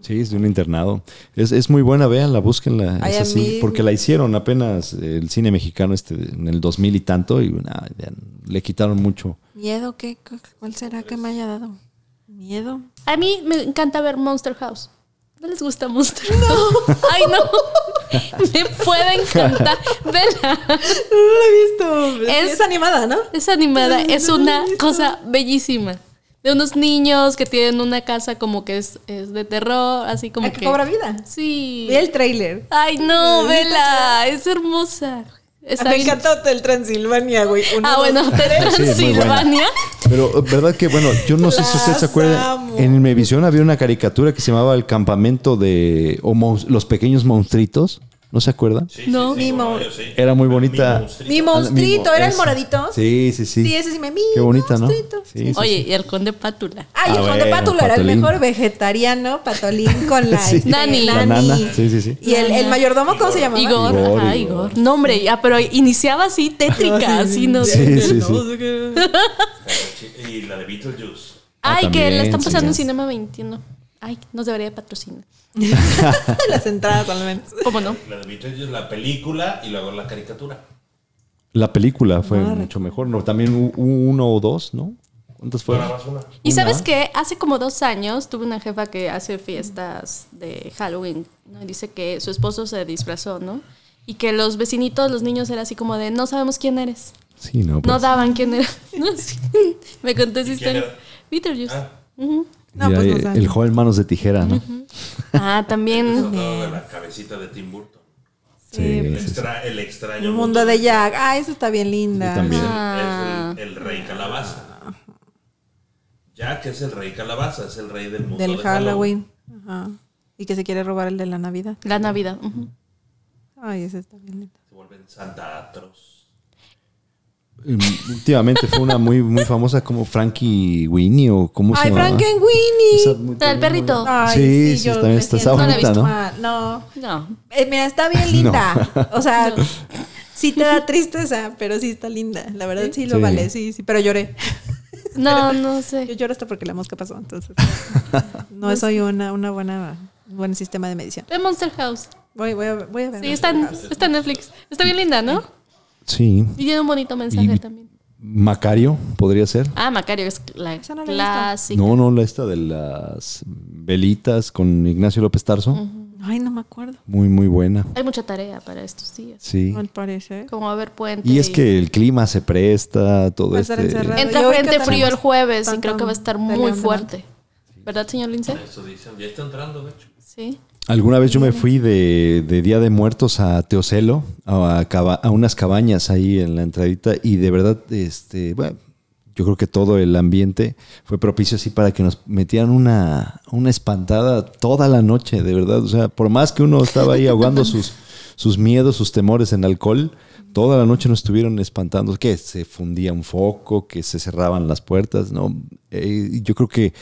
Sí, es de un internado. Es, es muy buena, véanla, búsquenla. Ay, es así, mí- porque la hicieron apenas eh, el cine mexicano este en el 2000 y tanto y nah, le quitaron mucho. ¿Miedo qué? ¿Cu- ¿Cuál será que me haya dado? ¿Miedo? A mí me encanta ver Monster House. ¿No les gusta Monster House? Ay, no. me puede encantar. Vela. No la he visto. Es- Es, animada, ¿no? Es animada. Es una cosa bellísima. De unos niños que tienen una casa como que es, es de terror, así como Ay, que... que cobra vida. Sí. Vi el trailer. Ay, no, vela. Es hermosa. Está me bien- encantó el Transilvania, güey. Uno, Ah, bueno. Sí. Transilvania. Pero verdad que bueno, yo no sé si usted se Las acuerda. amo. En Mevisión había una caricatura que se llamaba El campamento de o los pequeños monstruitos. ¿No se acuerdan? Sí, No. sí, sí, Mimo. Era muy bonita. Mi monstruito. Mi monstruito, Mimo, ¿era el moradito? Sí, sí, sí. Sí, ese sí me mi Qué bonita, ¿no? monstruito. Sí, sí, Oye, sí. y el conde Pátula. Ay, Ah, el conde Pátula era el mejor vegetariano, Patolín con la Sí. este, Nani. La nana. Sí, sí, sí. Y el, el mayordomo, ¿cómo se llamaba? Igor, Igor, ajá, Igor. Igor. No, hombre, ya, pero iniciaba así tétrica, así no Sí, sí, sí. Y la de Beetlejuice. Ah, Ay, que la están pasando sí. en Cinema 21. Ay, nos debería de patrocinar. Las entradas al menos. ¿Cómo no? La de la película y luego la caricatura. La película fue mucho mejor. No, también uno o dos, ¿no? ¿Cuántas fueron? una. Y Una. sabes que hace como dos años tuve una jefa que hace fiestas de Halloween. ¿no? Y dice que su esposo se disfrazó, ¿no? Y que los vecinitos, los niños, era así como de, no sabemos quién eres. Sí, no. No pues. daban quién era. No, sí. Me contó esa historia. Beetlejuice. Ah. No, pues no eh, saben. el joven manos de tijera, ¿no? Ah, también. De la cabecita de Tim Burton. Sí, El, extra- el extraño El mundo de Jack. Ah, eso está bien linda. También. Ah. Es el, el rey calabaza. Jack es el rey calabaza, es el rey del mundo Del de Halloween. Ajá. Y que se quiere robar el de la Navidad. La Navidad. ujú. Ay, ese está bien lindo. Se vuelven Santa Atros. Mm, Últimamente fue una muy, muy famosa como Frankie Winnie o cómo se Ay, llama. Frankenweenie. El perrito. Ay, Sí, sí, yo está- siento está bonita, mal. ¿no? No. No. Eh, mira, está bien linda. O sea, sí te da tristeza, pero sí está linda. La verdad sí, lo Sí. vale, sí, sí. Pero lloré. No, no Yo sé. lloro hasta porque la mosca pasó, entonces. No soy una, una buena, un buen sistema de medición. De Monster House. Voy, voy a, voy a ver. Sí, está en, está en Netflix. Está bien linda, ¿no? Sí. Y tiene un bonito mensaje Y- también. Macario podría ser. Ah, Macario es la no clásica. No, no, la esta de las velitas con Ignacio López Tarso. Ay, no me acuerdo. Muy, muy buena. Hay mucha tarea para estos días. Sí. Al parecer. Como a ver puente. Y es que el clima se presta, todo Va a estar este. Entra frente frío el jueves y creo que va a estar muy fuerte. ¿Verdad, señor Lince? Eso dicen, ya está entrando, de hecho. Sí. Alguna vez yo me fui de, de Día de Muertos a Teocelo, a, unas cabañas ahí en la entradita, y de verdad, este, bueno, yo creo que todo el ambiente fue propicio así para que nos metieran una, una espantada toda la noche, de verdad. O sea, por más que uno estaba ahí ahogando sus, sus miedos, sus temores en alcohol, toda la noche nos estuvieron espantando, que se fundía un foco, que se cerraban las puertas, ¿no? Eh, yo creo que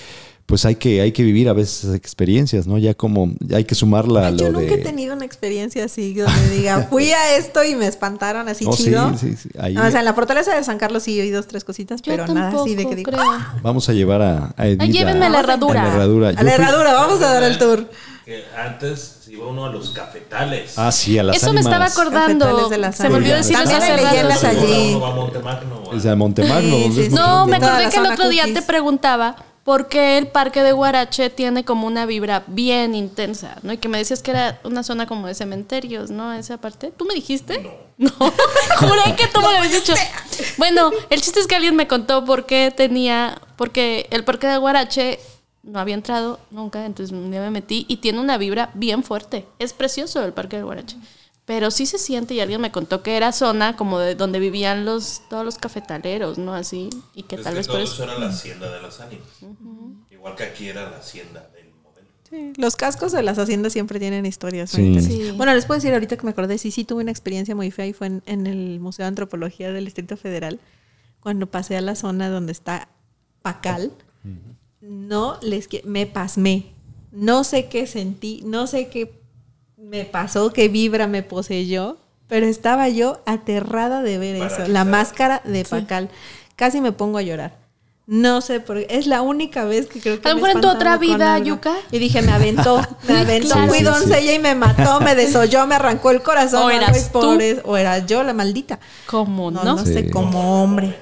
pues hay que, hay que vivir a veces experiencias, ¿no? Ya como hay que sumarla a lo Yo nunca he tenido una experiencia así donde diga, fui a esto y me espantaron así chido. Sí, sí, sí. o sea, en la fortaleza de San Carlos sí oí dos, tres cositas, pero nada así de que digo, ¡Ah! Vamos a llevar a, a Edith llévenme la herradura. A la herradura, a la herradura vamos a dar el tour. Que antes se iba uno a los cafetales. Ah, sí, a las Eso me estaba acordando. Se me olvidó decir hace leyendas allí. a Montemagno. A Montemagno. no, me acordé que el otro día te preguntaba porque el parque de Guarache tiene como una vibra bien intensa, ¿no? Y que me decías que era una zona como de cementerios, ¿no? Esa parte. ¿Tú me dijiste? No. no. Juré que tú me lo habías dicho. Bueno, el chiste es que alguien me contó por qué tenía, porque el parque de Guarache no había entrado nunca, entonces un día me metí y tiene una vibra bien fuerte. Es precioso el parque de Guarache. Pero sí se siente, y alguien me contó que era zona como de donde vivían los, todos los cafetaleros, ¿no? Así, y que tal vez por eso... era la hacienda de las ánimas. Igual que aquí era la hacienda del modelo. Sí, los cascos de las haciendas siempre tienen historias. Sí. Bueno, les puedo decir ahorita que me acordé, sí, sí tuve una experiencia muy fea y fue en, en el Museo de Antropología del Distrito Federal, cuando pasé a la zona donde está Pacal. No les... Me pasmé. No sé qué sentí, no sé qué me pasó, que vibra me poseyó, pero estaba yo aterrada de ver eso, la máscara de Pacal. Casi me pongo a llorar. No sé, porque es la única vez que creo que. A lo mejor en tu otra vida, Yuka. Y dije, me aventó, me aventó, fui doncella y me mató, me desoyó, me arrancó el corazón. O eras tú. o era yo la maldita. ¿Cómo no? No, sé, como hombre.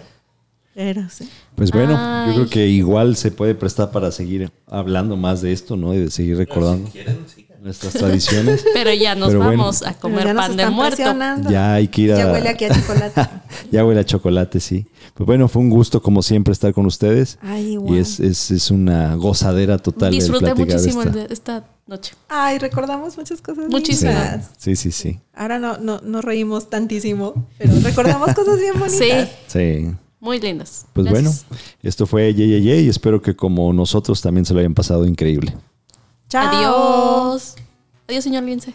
Pero sí. Pues bueno, yo creo que igual se puede prestar para seguir hablando más de esto, ¿no? Y de seguir recordando. Si quieren, sí nuestras tradiciones. Pero ya nos vamos a comer pan de muerto. Ya hay que ir a... Ya huele aquí a chocolate. ya huele a chocolate, sí. Pues bueno, fue un gusto como siempre estar con ustedes. Ay, Y es, es, es, una gozadera total. Disfruté muchísimo esta. esta noche. Ay, recordamos muchas cosas. Muchísimas. Sí, sí, sí. Ahora no, no, no reímos tantísimo, pero recordamos cosas bien bonitas. Sí. Sí. Muy lindas. Pues bueno, esto fue Ye, y espero que como nosotros también se lo hayan pasado increíble. Adiós. Adiós, señor Lince.